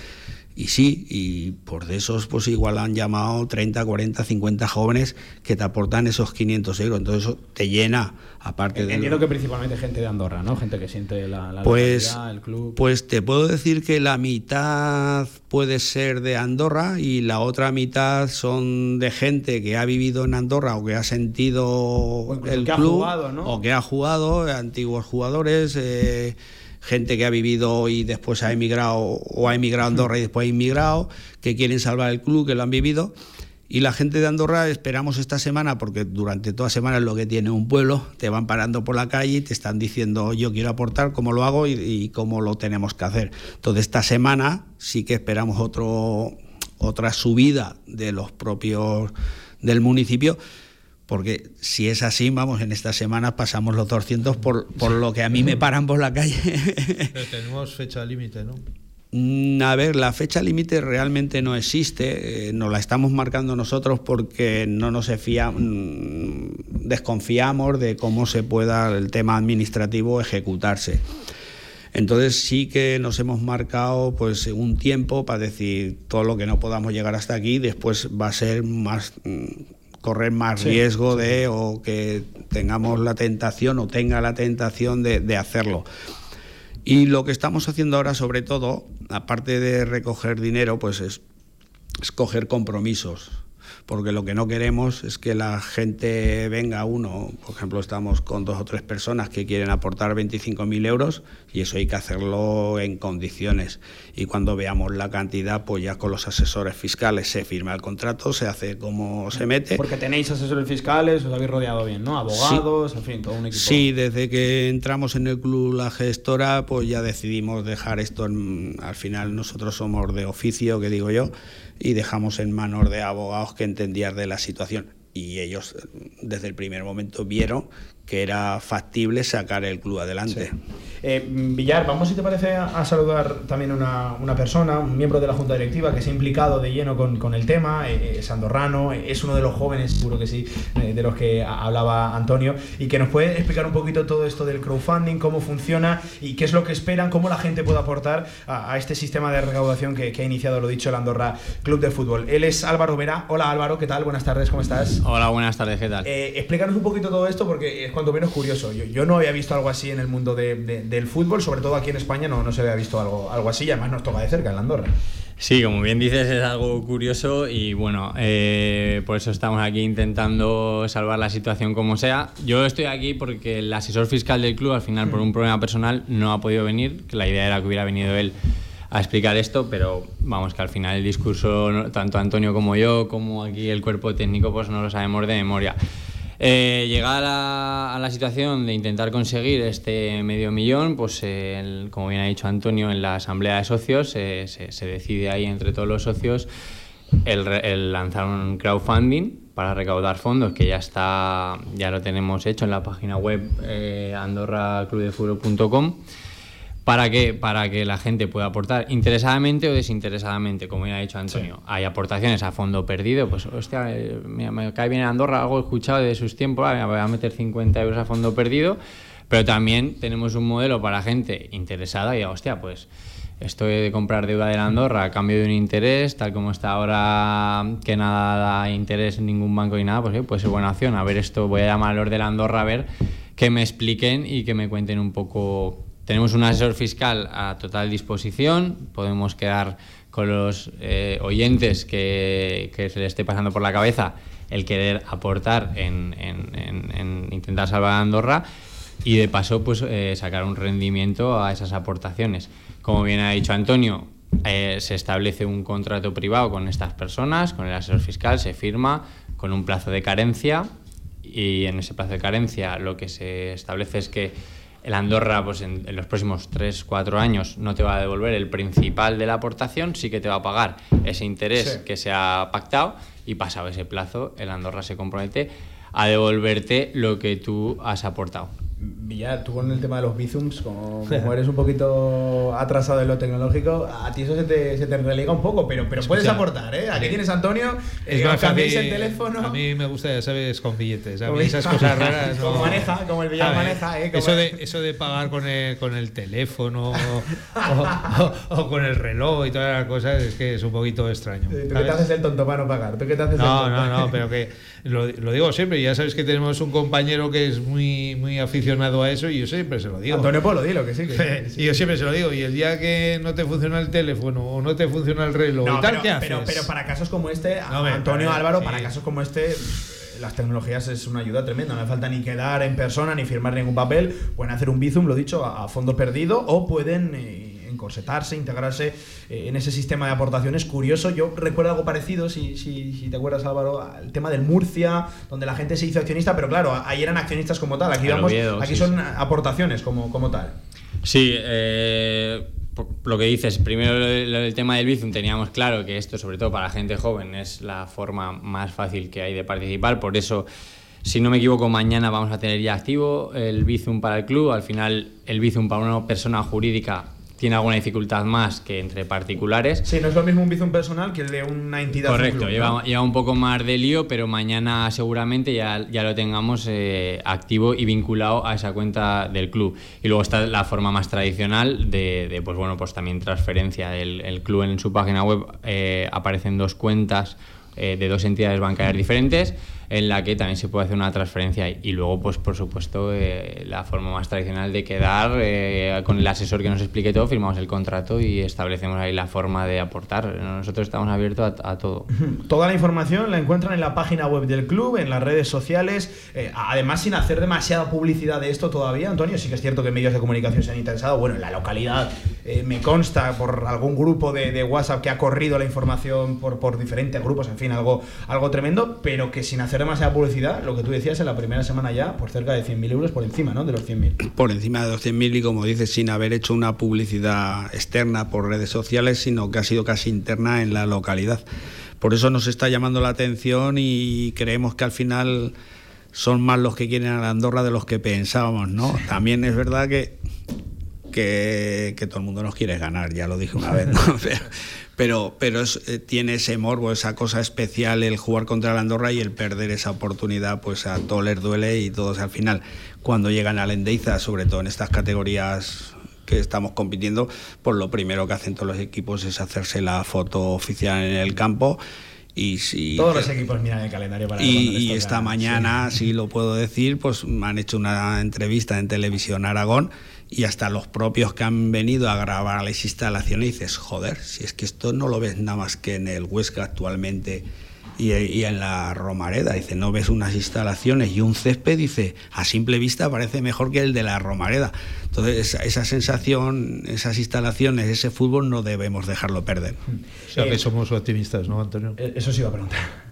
D: Y sí, y por de esos, pues igual han llamado 30, 40, 50 jóvenes que te aportan esos 500 euros. Entonces eso te llena, aparte
B: de... Entiendo que principalmente gente de Andorra, ¿no? Gente que siente la, la
D: pues,
B: el club.
D: Pues te puedo decir que la mitad puede ser de Andorra y la otra mitad son de gente que ha vivido en Andorra o que ha sentido el
B: que
D: club.
B: Ha jugado, ¿no?
D: O que ha jugado, antiguos jugadores... Eh, gente que ha vivido y después ha emigrado o ha emigrado a Andorra y después ha inmigrado, que quieren salvar el club, que lo han vivido. Y la gente de Andorra esperamos esta semana, porque durante toda semana es lo que tiene un pueblo, te van parando por la calle y te están diciendo yo quiero aportar, cómo lo hago y, y cómo lo tenemos que hacer. Entonces esta semana sí que esperamos otro, otra subida de los propios del municipio porque si es así, vamos, en esta semana pasamos los 200 por, por lo que a mí me paran por la calle.
C: Pero tenemos fecha límite, ¿no?
D: Mm, a ver, la fecha límite realmente no existe, eh, nos la estamos marcando nosotros porque no nos mm, desconfiamos de cómo se pueda el tema administrativo ejecutarse. Entonces sí que nos hemos marcado pues un tiempo para decir todo lo que no podamos llegar hasta aquí, después va a ser más mm, correr más riesgo de o que tengamos la tentación o tenga la tentación de, de hacerlo. Y lo que estamos haciendo ahora, sobre todo, aparte de recoger dinero, pues es, es coger compromisos porque lo que no queremos es que la gente venga uno, por ejemplo, estamos con dos o tres personas que quieren aportar 25.000 euros y eso hay que hacerlo en condiciones. Y cuando veamos la cantidad, pues ya con los asesores fiscales se firma el contrato, se hace como se mete.
B: Porque tenéis asesores fiscales, os habéis rodeado bien, ¿no? Abogados, en fin, todo un equipo.
D: Sí, desde que entramos en el club la gestora, pues ya decidimos dejar esto, al final nosotros somos de oficio, que digo yo, y dejamos en manos de abogados que entendían de la situación. Y ellos desde el primer momento vieron que era factible sacar el club adelante.
B: Eh, Villar, vamos si te parece a, saludar también una, una persona, un miembro de la Junta Directiva que se ha implicado de lleno con, con el tema, eh, es andorrano, es uno de los jóvenes, seguro que sí, eh, de los que hablaba Antonio, y que nos puede explicar un poquito todo esto del crowdfunding, cómo funciona y qué es lo que esperan, cómo la gente puede aportar a, este sistema de recaudación que, que, ha iniciado, lo dicho, el Andorra Club de Fútbol. Él es Álvaro Vera. Hola Álvaro, ¿qué tal? Buenas tardes, ¿cómo estás?
F: Hola, buenas tardes, ¿qué tal?
B: explícanos un poquito todo esto porque es cuanto menos curioso. Yo, yo no había visto algo así en el mundo de, del fútbol, sobre todo aquí en España no, no se había visto algo, algo así y además nos toca de cerca en la Andorra.
F: Sí, como bien dices, es algo curioso y bueno, eh, por eso estamos aquí intentando salvar la situación como sea. Yo estoy aquí porque el asesor fiscal del club, al final, por un problema personal, no ha podido venir, que la idea era que hubiera venido él a explicar esto, pero vamos, que al final el discurso, tanto Antonio como yo, como aquí el cuerpo técnico, pues no lo sabemos de memoria. Eh, llegar a, la situación de intentar conseguir este medio millón, pues como bien ha dicho Antonio, en la asamblea de socios se, decide ahí entre todos los socios el, lanzar un crowdfunding para recaudar fondos que ya está ya lo tenemos hecho en la página web eh, andorraclubdefutbol.com ¿Para qué? Para que la gente pueda aportar interesadamente o desinteresadamente, como ya ha dicho Antonio. Hay aportaciones a fondo perdido, pues hostia, eh, me cae bien Andorra, algo he escuchado de sus tiempos, me voy a meter 50 euros a fondo perdido, pero también tenemos un modelo para gente interesada y, hostia, pues esto de comprar deuda de la Andorra a cambio de un interés, tal como está ahora, que nada da interés en ningún banco y nada, pues sí, puede ser buena opción. A ver, esto voy a llamar a los de la Andorra a ver que me expliquen y que me cuenten un poco. Tenemos un asesor fiscal a total disposición, podemos quedar con los eh, oyentes que, que, se le esté pasando por la cabeza el querer aportar en, intentar salvar a Andorra y de paso pues eh, sacar un rendimiento a esas aportaciones. Como bien ha dicho Antonio, eh, se establece un contrato privado con estas personas, con el asesor fiscal, se firma con un plazo de carencia y en ese plazo de carencia lo que se establece es que el Andorra pues en, en los próximos 3-4 años no te va a devolver el principal de la aportación, sí que te va a pagar ese interés
G: Sí.
F: que se ha pactado y pasado ese plazo el Andorra se compromete a devolverte lo que tú has aportado.
B: Villar, tú con el tema de los bizums, como, como eres un poquito atrasado en lo tecnológico, a ti eso se te, se te relega un poco, pero, pero puedes aportar, ¿eh? Aquí
C: a
B: tienes Antonio,
C: Es
B: eh,
C: más
B: el teléfono.
C: A mí me gusta, ya sabes, con billetes. A
B: Como
C: mí esas cosas raras.
B: como
C: no-
B: maneja, como el Villar
C: ver,
B: maneja, ¿eh? Como-
C: Eso de, eso de pagar con el, con el teléfono o, o- o con el reloj y todas las cosas es que es un poquito extraño.
B: ¿Tú qué te haces el tonto para no pagar? ¿Tú qué te haces el
C: No,
B: tonto?
C: no, no, pero que lo, lo digo siempre. Ya sabes que tenemos un compañero que es muy, muy aficionado a eso y yo siempre se lo digo.
B: Antonio Polo, dilo que sí. Que sí.
C: Y yo siempre se lo digo. Y el día que no te funciona el teléfono o no te funciona el reloj
B: No,
C: y tal,
B: pero,
C: ¿qué haces?
B: pero, pero para casos como este,
C: No,
B: Antonio
C: para-
B: Álvaro,
C: sí.
B: para casos como este, las tecnologías es una ayuda tremenda. No hace falta ni quedar en persona ni firmar ningún papel. Pueden hacer un bizum, lo dicho, a, a fondo perdido o pueden eh, encorsetarse, integrarse eh, en ese sistema de aportaciones. Curioso, yo recuerdo algo parecido, si, si, si te acuerdas, Álvaro, al tema del Murcia, donde la gente se hizo accionista, pero claro, ahí eran accionistas como tal. Aquí, vamos, aquí
F: sí,
B: son
F: sí.
B: aportaciones como, como tal.
F: Sí, eh, lo que dices, primero lo del- lo del tema del Bizum, teníamos claro que esto, sobre todo para la gente joven, es la forma más fácil que hay de participar, por eso, si no me equivoco, mañana vamos a tener ya activo el Bizum para el club, al final el Bizum para una persona jurídica tiene alguna dificultad más que entre particulares.
B: Sí, no es lo mismo un bizum personal que el de una entidad.
F: Correcto, lleva, lleva un poco más de lío, pero mañana seguramente ya, ya lo tengamos eh, activo y vinculado a esa cuenta del club. Y luego está la forma más tradicional de, de, pues bueno, pues también transferencia. El, el club en su página web eh, aparecen dos cuentas eh, de dos entidades bancarias diferentes en la que también se puede hacer una transferencia y, luego pues por supuesto eh, la forma más tradicional de quedar eh, con el asesor que nos explique todo firmamos el contrato y establecemos ahí la forma de aportar nosotros estamos abiertos a, a todo
B: Toda la información la encuentran en la página web del club, en las redes sociales. eh, además, sin hacer demasiada publicidad de esto todavía, Antonio, sí que es cierto que medios de comunicación se han interesado. Bueno, en la localidad eh, me consta por algún grupo de, de WhatsApp que ha corrido la información por, por diferentes grupos, en fin, algo, algo tremendo, pero que sin hacer demasiada publicidad, lo que tú decías en la primera semana ya, por cerca de 100.000 euros por encima, ¿no? De los 100.000.
D: por encima de 200.000 y como dices, sin haber hecho una publicidad externa por redes sociales, sino que ha sido casi interna en la localidad. Por eso nos está llamando la atención y creemos que al final son más los que quieren a la Andorra de los que pensábamos, ¿no? También es verdad que, que, que todo el mundo nos quiere ganar, ya lo dije una vez, ¿no? Pero, pero, pero es- eh, tiene ese morbo, esa cosa especial el jugar contra la Andorra y el perder esa oportunidad, pues a todos les duele y todos al final, cuando llegan a la Endeiza, sobre todo en estas categorías que estamos compitiendo, pues lo primero que hacen todos los equipos es hacerse la foto oficial en el campo. Y si
B: Todos los equipos miran el calendario para
D: y, y esta
B: sí.
D: mañana, si lo puedo decir, pues me han hecho una entrevista en Televisión Aragón y hasta los propios que han venido a grabar las instalaciones dices, joder, si es que esto no lo ves nada más que en el Huesca actualmente y, y en la Romareda, dice, no ves unas instalaciones y un césped, dice, a simple vista parece mejor que el de la Romareda. Entonces, esa, esa sensación, esas instalaciones, ese fútbol no debemos dejarlo perder.
C: O sea,
B: Eh,
C: que somos optimistas, ¿no, Antonio?
B: Eh, Eso sí iba a preguntar.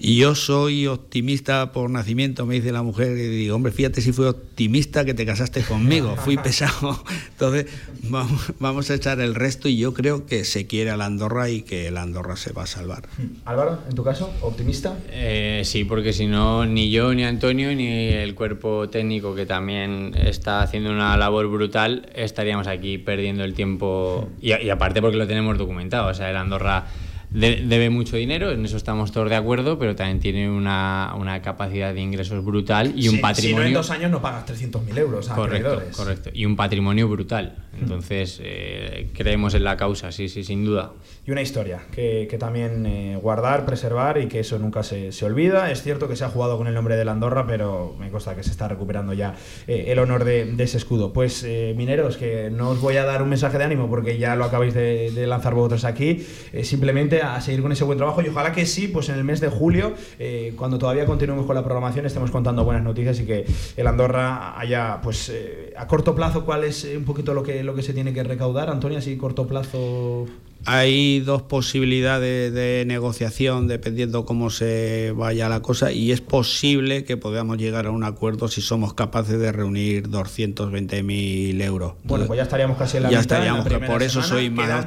D: Y yo soy optimista por nacimiento, me dice la mujer, y digo, hombre, fíjate si fui optimista que te casaste conmigo, fui pesado. Entonces, vamos, vamos a echar el resto y yo creo que se quiere a la Andorra y que la Andorra se va a salvar.
B: Álvaro, en tu caso, optimista.
F: Eh, sí, porque si no, ni yo, ni Antonio, ni el cuerpo técnico, que también está haciendo una labor brutal, estaríamos aquí perdiendo el tiempo. Y, y aparte porque lo tenemos documentado. O sea, el Andorra debe mucho dinero, en eso estamos todos de acuerdo, pero también tiene una, una capacidad de ingresos brutal y un patrimonio. Si
B: en dos años no pagas 300.000 euros a
F: correcto, correcto. Y un patrimonio brutal. Entonces, eh, creemos en la causa, sí, sí, sin duda.
B: Y una historia que, que también eh, guardar, preservar y que eso nunca se, se, olvida. Es cierto que se ha jugado con el nombre de la Andorra, pero me consta que se está recuperando ya eh, el honor de, de, ese escudo. Pues, mineros, que no os voy a dar un mensaje de ánimo porque ya lo acabáis de, de lanzar vosotros aquí. simplemente a seguir con ese buen trabajo y ojalá que sí, pues en el mes de julio, eh, cuando todavía continuemos con la programación, estemos contando buenas noticias y que el Andorra haya, pues eh, a corto plazo, cuál es un poquito lo que, lo que se tiene que recaudar, Antonio, así corto plazo.
D: Hay dos posibilidades de negociación dependiendo cómo se vaya la cosa y es posible que podamos llegar a un acuerdo si somos capaces de reunir 220.000 euros.
B: Bueno, pues ya estaríamos casi en la
D: ya estaríamos, por eso soy más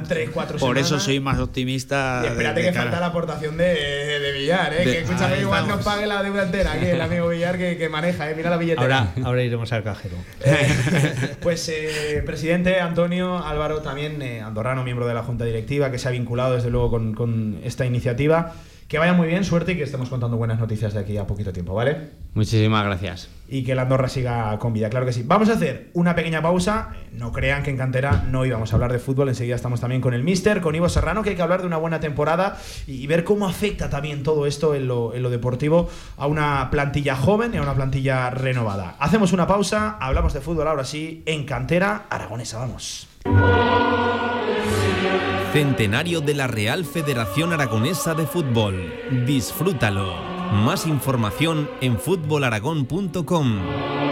D: por eso soy más optimista.
B: Y espérate que falta la aportación de, de Villar, ¿eh? que escúchame igual nos pague la deuda entera aquí el amigo Villar que, maneja, ¿eh? mira la billetera.
C: Ahora, ahora iremos al cajero.
B: pues eh, presidente Antonio Álvaro también eh, andorrano, miembro de la Junta Directiva que se ha vinculado desde luego con, esta iniciativa. Que vaya muy bien, suerte y que estemos contando buenas noticias de aquí a poquito tiempo, ¿vale?
F: Muchísimas gracias.
B: Y que la Andorra siga con vida, claro que sí. Vamos a hacer una pequeña pausa. No crean que en cantera no íbamos a hablar de fútbol. Enseguida estamos también con el Mister, con Ivo Serrano, que hay que hablar de una buena temporada y ver cómo afecta también todo esto en lo, en lo deportivo a una plantilla joven y a una plantilla renovada. Hacemos una pausa, hablamos de fútbol ahora sí, en cantera aragonesa. Vamos.
E: Centenario de la Real Federación Aragonesa de Fútbol. Disfrútalo. Más información en fútbolaragón.com.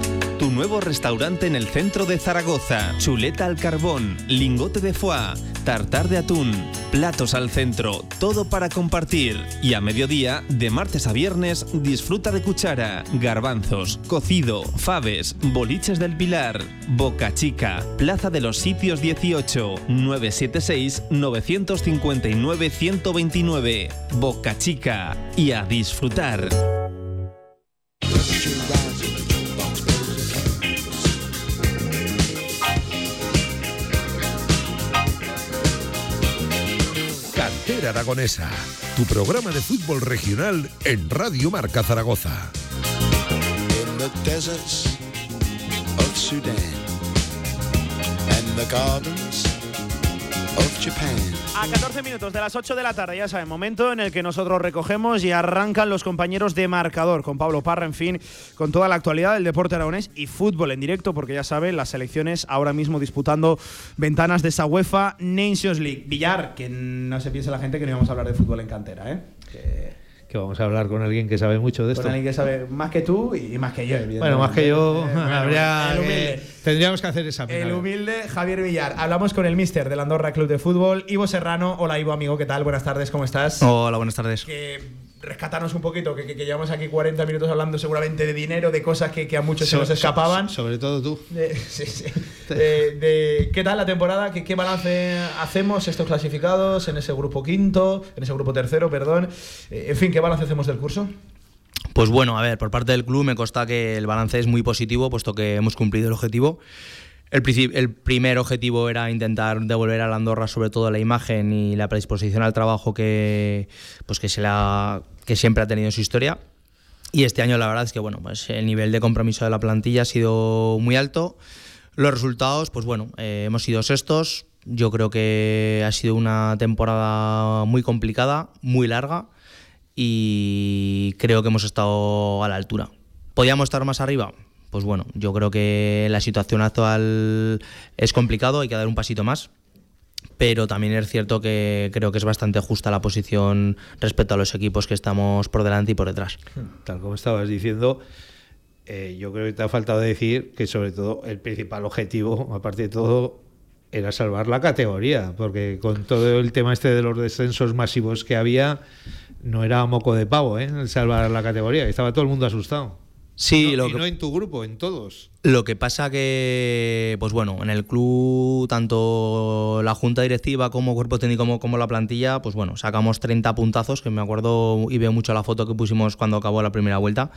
E: Tu nuevo restaurante en el centro de Zaragoza. Chuleta al carbón, lingote de foie, tartar de atún, platos al centro, todo para compartir. Y a mediodía, de martes a viernes, disfruta de cuchara, garbanzos, cocido, faves, boliches del Pilar, Boca Chica, Plaza de los Sitios 18, 976 959 129. Boca Chica. Y a disfrutar.
A: Aragonesa, tu programa de fútbol regional en Radio Marca Zaragoza.
H: A 14 minutos de las 8 de la tarde, ya saben, momento en el que nosotros recogemos y arrancan los compañeros de marcador con Pablo Parra, en fin, con toda la actualidad del deporte aragonés y fútbol en directo, porque ya saben, las selecciones ahora mismo disputando ventanas de esa UEFA Nations League. Villar, que no se piense la gente que no íbamos a hablar de fútbol en cantera, ¿eh?
C: Vamos a hablar con alguien que sabe mucho de esto.
B: Con alguien que sabe más que tú y más que yo,
C: Bueno, más que yo, habría tendríamos que hacer esa
B: El humilde Javier Villar. Hablamos con el mister del Andorra Club de Fútbol, Ivo Serrano. Hola, Ivo, amigo, ¿qué tal? Buenas tardes, ¿cómo estás?
I: Hola, buenas tardes
B: rescatarnos un poquito, que, llevamos aquí 40 minutos hablando seguramente de dinero, de cosas que, a muchos se nos escapaban.
C: sobre todo tú.
B: sí, sí. De, ¿Qué tal la temporada? ¿Qué, balance hacemos estos clasificados en ese grupo quinto, en ese grupo tercero, perdón? Eh, en fin, ¿qué balance hacemos del curso?
I: Pues bueno, a ver, por parte del club me consta que el balance es muy positivo, puesto que hemos cumplido el objetivo. El, el, primer objetivo era intentar devolver a la Andorra sobre todo la imagen y la predisposición al trabajo que, pues que, se la, que siempre ha tenido en su historia. Y este año la verdad es que bueno, pues el nivel de compromiso de la plantilla ha sido muy alto. Los resultados, pues bueno, eh, hemos sido sextos. Yo creo que ha sido una temporada muy complicada, muy larga y creo que hemos estado a la altura. ¿Podíamos estar más arriba? pues bueno, yo creo que la situación actual es complicado, hay que dar un pasito más, pero también es cierto que creo que es bastante justa la posición respecto a los equipos que estamos por delante y por detrás.
C: Tal como estabas diciendo, eh, yo creo que te ha faltado decir que sobre todo el principal objetivo, aparte de todo, era salvar la categoría, porque con todo el tema este de los descensos masivos que había, no era moco de pavo, ¿eh? Salvar la categoría, estaba todo el mundo asustado.
I: Sí,
C: no,
I: lo
C: y
I: que,
C: no en tu grupo, en todos.
I: lo que pasa que, pues bueno, en el club, tanto la junta directiva como cuerpo técnico como, como la plantilla, pues bueno, sacamos 30 puntazos, que me acuerdo y veo mucho la foto que pusimos cuando acabó la primera vuelta.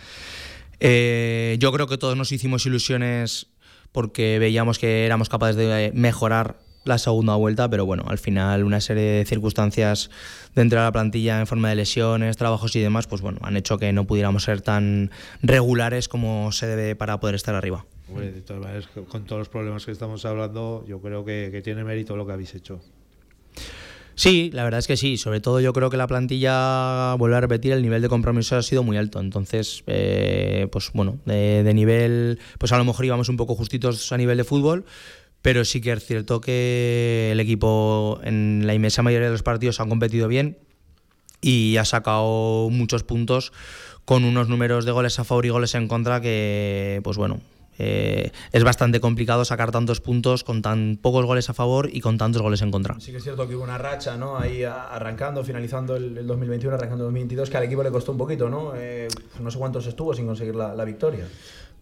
I: Eh, yo creo que todos nos hicimos ilusiones porque veíamos que éramos capaces de mejorar la segunda vuelta, pero bueno, al final una serie de circunstancias dentro de la plantilla en forma de lesiones, trabajos y demás, pues bueno, han hecho que no pudiéramos ser tan regulares como se debe para poder estar arriba.
C: Hombre, de todas maneras, con todos los problemas que estamos hablando, yo creo que, que tiene mérito lo que habéis hecho.
I: Sí, la verdad es que sí. Sobre todo yo creo que la plantilla, vuelvo a repetir, el nivel de compromiso ha sido muy alto. Entonces, eh, pues bueno, de, de, nivel, pues a lo mejor íbamos un poco justitos a nivel de fútbol, pero sí que es cierto que el equipo en la inmensa mayoría de los partidos ha competido bien y ha sacado muchos puntos con unos números de goles a favor y goles en contra que, pues bueno, eh, es bastante complicado sacar tantos puntos con tan pocos goles a favor y con tantos goles en contra.
B: Sí que es cierto que hubo una racha, ¿no? Ahí arrancando, finalizando el, el 2021, arrancando el 2022, que al equipo le costó un poquito, ¿no? Eh, no sé cuántos estuvo sin conseguir la, la victoria.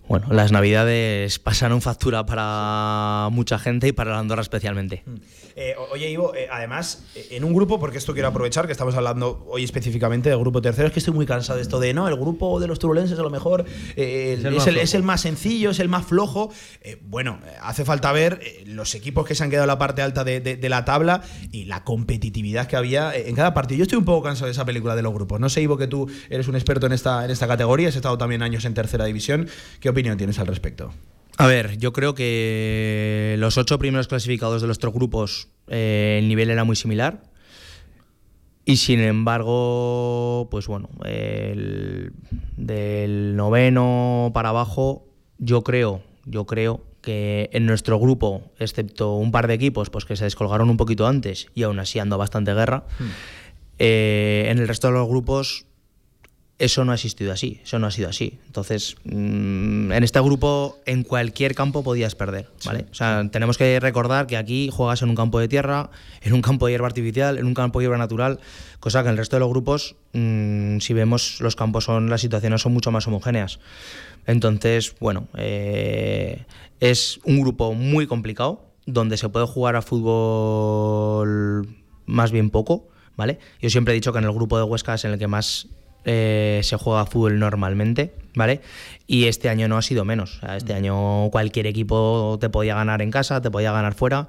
I: Bueno, las navidades pasaron factura para mucha gente y para la Andorra especialmente.
B: Eh, oye, Ivo, eh, además, en un grupo, porque esto quiero aprovechar, que estamos hablando hoy específicamente del grupo tercero, es que estoy muy cansado de esto de, no, el grupo de los turulenses a lo mejor eh, es, el es, el, es, el, más sencillo, es el más flojo. bueno, hace falta ver los equipos que se han quedado en la parte alta de, de, de, la tabla y la competitividad que había en cada partido. Yo estoy un poco cansado de esa película de los grupos. No sé, Ivo, que tú eres un experto en esta, en esta categoría, has estado también años en tercera división. ¿Qué opinión tienes al respecto?
I: A ver, yo creo que los ocho primeros clasificados de los tres grupos, eh, el nivel era muy similar. Y sin embargo, pues bueno, el, del noveno para abajo, yo creo, yo creo que en nuestro grupo, excepto un par de equipos pues que se descolgaron un poquito antes y aún así ando bastante guerra, hmm. eh, en el resto de los grupos eso no ha existido así, eso no ha sido así. Entonces, mmm, en este grupo, en cualquier campo podías perder, ¿vale? Sí. O sea, tenemos que recordar que aquí juegas en un campo de tierra, en un campo de hierba artificial, en un campo de hierba natural, cosa que en el resto de los grupos, mmm, si vemos los campos, son las situaciones son mucho más homogéneas. Entonces, bueno, eh, es un grupo muy complicado, donde se puede jugar a fútbol más bien poco, ¿vale? Yo siempre he dicho que en el grupo de Huesca es en el que más eh, se juega fútbol normalmente, ¿vale? Y este año no ha sido menos. Este año cualquier equipo te podía ganar en casa, te podía ganar fuera.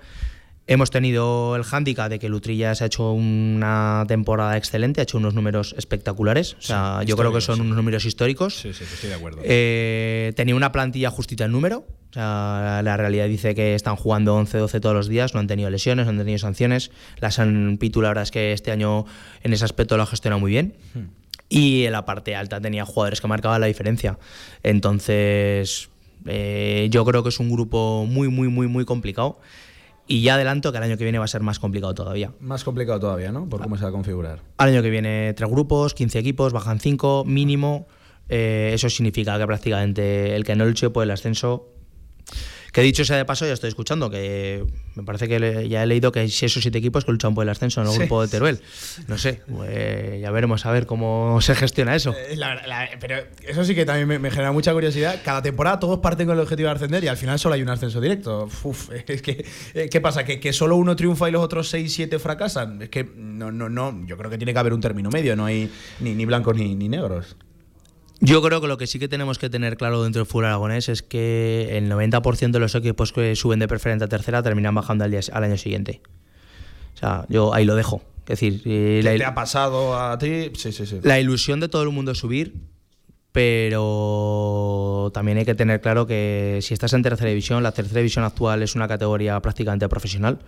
I: Hemos tenido el hándicap de que Lutrilla se ha hecho una temporada excelente, ha hecho unos números espectaculares. O sea, sí, yo creo que son sí. unos números históricos.
B: Sí, sí, estoy de acuerdo.
I: Eh, tenía una plantilla justita en número. O sea, la realidad dice que están jugando 11-12 todos los días, no han tenido lesiones, no han tenido sanciones. La San Pitu, la verdad es que este año en ese aspecto lo ha gestionado muy bien. Hmm y en la parte alta tenía jugadores que marcaban la diferencia. Entonces, eh, yo creo que es un grupo muy, muy, muy, muy complicado. Y ya adelanto que el año que viene va a ser más complicado todavía.
B: Más complicado todavía, ¿no? Por cómo se va a configurar.
I: Al año que viene tres grupos, 15 equipos, bajan 5 mínimo. Eh, eso significa que prácticamente el que no luche por el ascenso que dicho sea de paso, ya estoy escuchando que me parece que le, ya he leído que hay seis o siete equipos que luchan por el ascenso en el sí. grupo de Teruel. No sé, pues ya veremos a ver cómo se gestiona eso.
B: Eh, la, la, pero eso sí que también me, me, genera mucha curiosidad. Cada temporada todos parten con el objetivo de ascender y al final solo hay un ascenso directo. Uf, es que, eh, ¿qué pasa? ¿Que, ¿Que, solo uno triunfa y los otros seis, siete fracasan? Es que no, no, no. Yo creo que tiene que haber un término medio, no hay ni, ni blancos ni, ni negros.
I: Yo creo que lo que sí que tenemos que tener claro dentro del fútbol aragonés es que el 90% de los equipos que suben de preferente a tercera terminan bajando al, día, al año siguiente. O sea, yo ahí lo dejo. Es decir,
B: eh, ¿Qué la, te ha pasado a ti? Sí, sí, sí.
I: La ilusión de todo el mundo es subir, pero también hay que tener claro que si estás en tercera división, la tercera división actual es una categoría prácticamente profesional.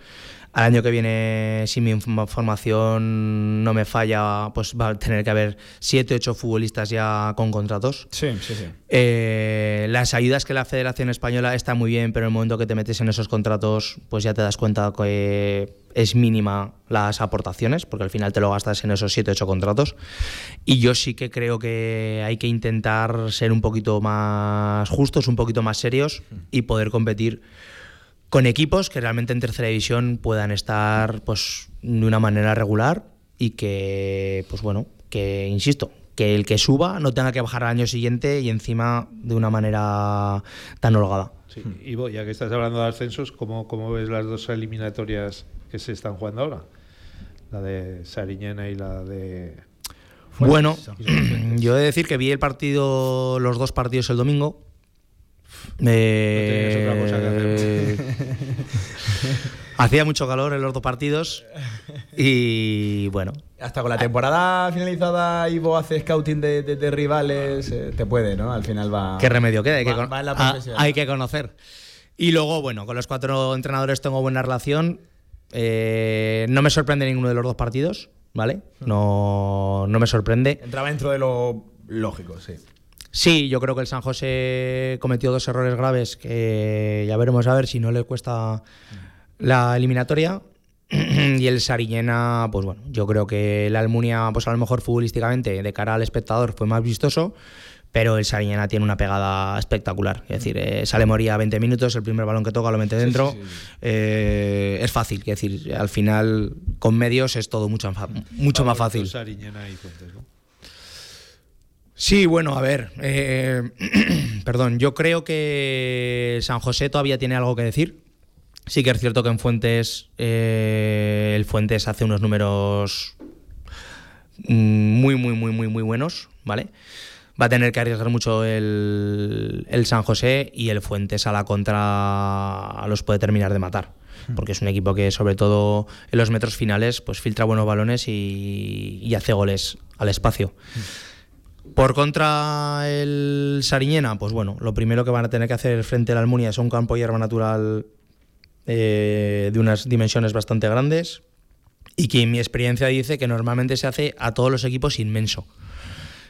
I: Al año que viene, si mi formación no me falla, pues va a tener que haber 7, 8 futbolistas ya con contratos.
B: Sí, sí, sí.
I: Eh, las ayudas que la Federación Española está muy bien, pero en el momento que te metes en esos contratos, pues ya te das cuenta que es mínima las aportaciones, porque al final te lo gastas en esos 7, 8 contratos. Y yo sí que creo que hay que intentar ser un poquito más justos, un poquito más serios y poder competir con equipos que realmente en tercera división puedan estar pues de una manera regular y que, pues bueno, que insisto, que el que suba no tenga que bajar al año siguiente y encima de una manera tan holgada.
C: Sí. Ivo, ya que estás hablando de ascensos, ¿cómo, ¿cómo ves las dos eliminatorias que se están jugando ahora? La de Sariñena y la de...
I: Bueno, yo he de decir que vi el partido, los dos partidos el domingo. Eh,
C: No tenías otra cosa que
I: Hacía mucho calor en los dos partidos y bueno,
J: Hasta con la temporada finalizada, Ivo hace scouting de, de- de rivales, eh, te puede, ¿no? Al final va.
I: qué remedio queda, hay que,
J: Va-
I: con-
J: va en la
I: ah, hay que conocer. Y luego, bueno, con los cuatro entrenadores tengo buena relación. Eh, no me sorprende ninguno de los dos partidos, ¿vale? No, no me sorprende.
J: Entraba dentro de lo lógico, sí.
I: Sí, yo creo que el San José cometió dos errores graves que ya veremos a ver si no le cuesta la eliminatoria. Y el Sariñena, pues bueno, yo creo que la Almunia, pues a lo mejor futbolísticamente, de cara al espectador, fue más vistoso, pero el Sariñena tiene una pegada espectacular. Es decir, eh, sale Moría 20 minutos, el primer balón que toca lo mete dentro. Eh, es fácil, es decir, al final con medios es todo mucho, mucho más fácil.
C: Sariñena y Fuentes, ¿no?
I: Sí, bueno, a ver. eh, perdón, yo creo que San José todavía tiene algo que decir. Sí que es cierto que en Fuentes, eh, el Fuentes hace unos números muy, muy, muy, muy, muy buenos, ¿vale? Va a tener que arriesgar mucho el, el San José y el Fuentes a la contra los puede terminar de matar. Porque es un equipo que, sobre todo en los metros finales, pues filtra buenos balones y, y hace goles al espacio. Por contra el Sariñena, pues bueno, lo primero que van a tener que hacer frente al Almunia es un campo de hierba natural eh, de unas dimensiones bastante grandes y que en mi experiencia dice que normalmente se hace a todos los equipos inmenso.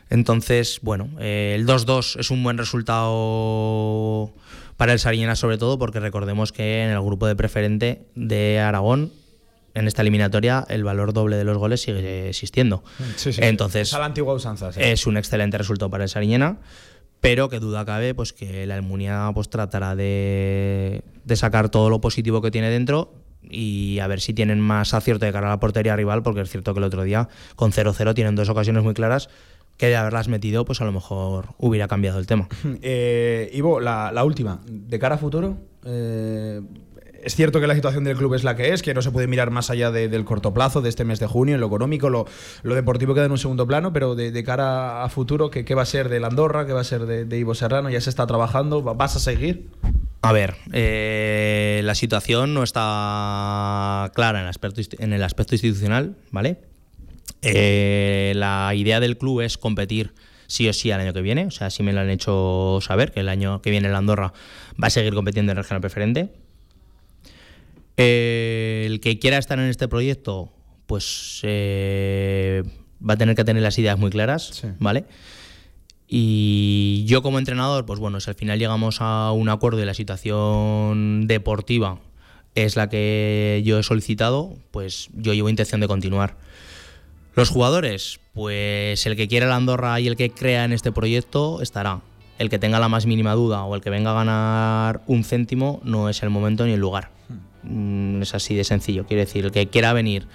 I: Entonces, bueno, eh, el 2-2 es un buen resultado para el Sariñena sobre todo porque recordemos que en el grupo de preferente de Aragón en esta eliminatoria el valor doble de los goles sigue existiendo. Entonces,
J: Es a la antigua usanza, sí.
I: es un excelente resultado para el Sariñena, pero que duda cabe pues que la Almunia pues tratará de, de sacar todo lo positivo que tiene dentro y a ver si tienen más acierto de cara a la portería rival, porque es cierto que el otro día con 0-0 tienen dos ocasiones muy claras que de haberlas metido pues a lo mejor hubiera cambiado el tema.
J: Eh, Ivo, la, la última. De cara a futuro, eh, es cierto que la situación del club es la que es, que no se puede mirar más allá de- del corto plazo, de este mes de junio, en lo económico, lo, deportivo queda en un segundo plano, pero de, cara a futuro, ¿qué, va a ser de Andorra? ¿Qué va a ser de, Ivo Serrano? ¿Ya se está trabajando? ¿Va- ¿Vas a seguir?
I: A ver, eh, la situación no está clara en el aspecto, el institucional, ¿vale? Eh, la idea del club es competir sí o sí al año que viene, o sea, sí me lo han hecho saber que el año que viene la Andorra va a seguir compitiendo en regional preferente. Eh, el que quiera estar en este proyecto, pues eh, va a tener que tener las ideas muy claras, ¿vale? Y yo como entrenador, pues bueno, si al final llegamos a un acuerdo y la situación deportiva es la que yo he solicitado, pues yo llevo intención de continuar. Los jugadores, pues el que quiera la Andorra y el que crea en este proyecto estará. El que tenga la más mínima duda o el que venga a ganar un céntimo no es el momento ni el lugar. Mm, Es así de sencillo. Quiere decir, el que quiera venir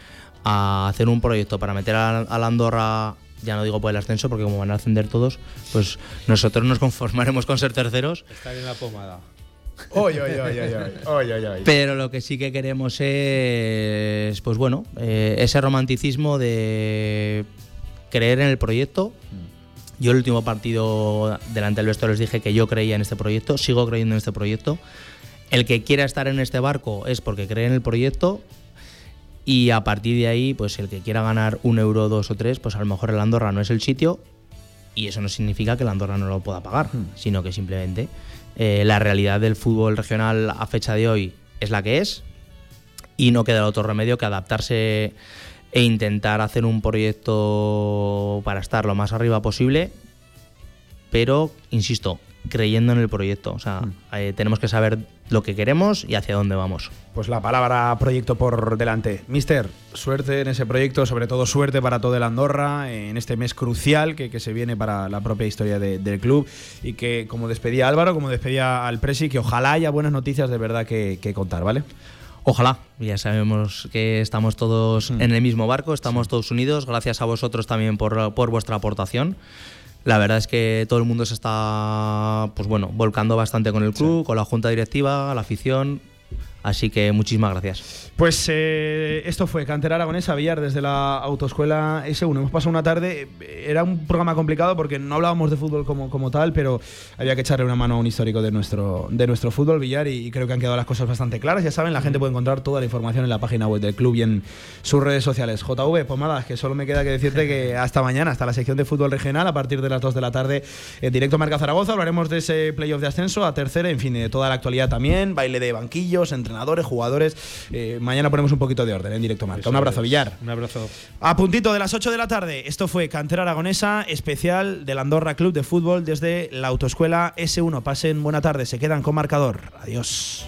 I: a hacer un proyecto para meter a, a la Andorra, ya no digo por el ascenso, porque como van a ascender todos, pues nosotros nos conformaremos con ser terceros.
C: Estar en la pomada.
J: Oy, oy, oy, oy, oy, oy, oy, oy.
I: Pero lo que sí que queremos es, pues bueno, eh, ese romanticismo de creer en el proyecto. Yo el último partido delante del vestuario les dije que yo creía en este proyecto, sigo creyendo en este proyecto. El que quiera estar en este barco es porque cree en el proyecto y a partir de ahí, pues el que quiera ganar un euro, dos o tres, pues a lo mejor el Andorra no es el sitio y eso no significa que el Andorra no lo pueda pagar, sino que simplemente eh, la realidad del fútbol regional a fecha de hoy es la que es y no queda otro remedio que adaptarse e intentar hacer un proyecto para estar lo más arriba posible, pero, insisto, creyendo en el proyecto. O sea, eh, tenemos que saber lo que queremos y hacia dónde vamos.
B: Pues la palabra proyecto por delante. Mister, suerte en ese proyecto, sobre todo suerte para todo el Andorra en este mes crucial que, se viene para la propia historia del club y que, como despedía Álvaro, como despedía al Presi, que ojalá haya buenas noticias de verdad que, contar, ¿vale?
I: Ojalá, ya sabemos que estamos todos mm. en el mismo barco, estamos todos unidos, gracias a vosotros también por, por vuestra aportación la verdad es que todo el mundo se está pues bueno, volcando bastante con el club, con la junta directiva, la afición. Así que muchísimas gracias.
B: Pues eh, esto fue Cantera Aragonesa Villar desde la autoescuela S1. Hemos pasado una tarde, era un programa complicado porque no hablábamos de fútbol como, como tal, pero había que echarle una mano a un histórico de nuestro, de nuestro fútbol Villar y, creo que han quedado las cosas bastante claras. Ya saben, la gente puede encontrar toda la información en la página web del club y en sus redes sociales. JV, pues nada, que solo me queda que decirte que hasta mañana, hasta la sección de fútbol regional, a partir de las 2 de la tarde, en directo Marca Zaragoza, hablaremos de ese playoff de ascenso a tercera, en fin, de toda la actualidad también, baile de banquillos, entrenadores, jugadores. Eh, mañana ponemos un poquito de orden en directo marca. un abrazo, Villar.
C: Un abrazo.
B: A puntito de las 8 de la tarde. Esto fue Cantera Aragonesa, especial del Andorra Club de Fútbol desde la autoescuela S1. Pasen buena tarde, se quedan con marcador. Adiós.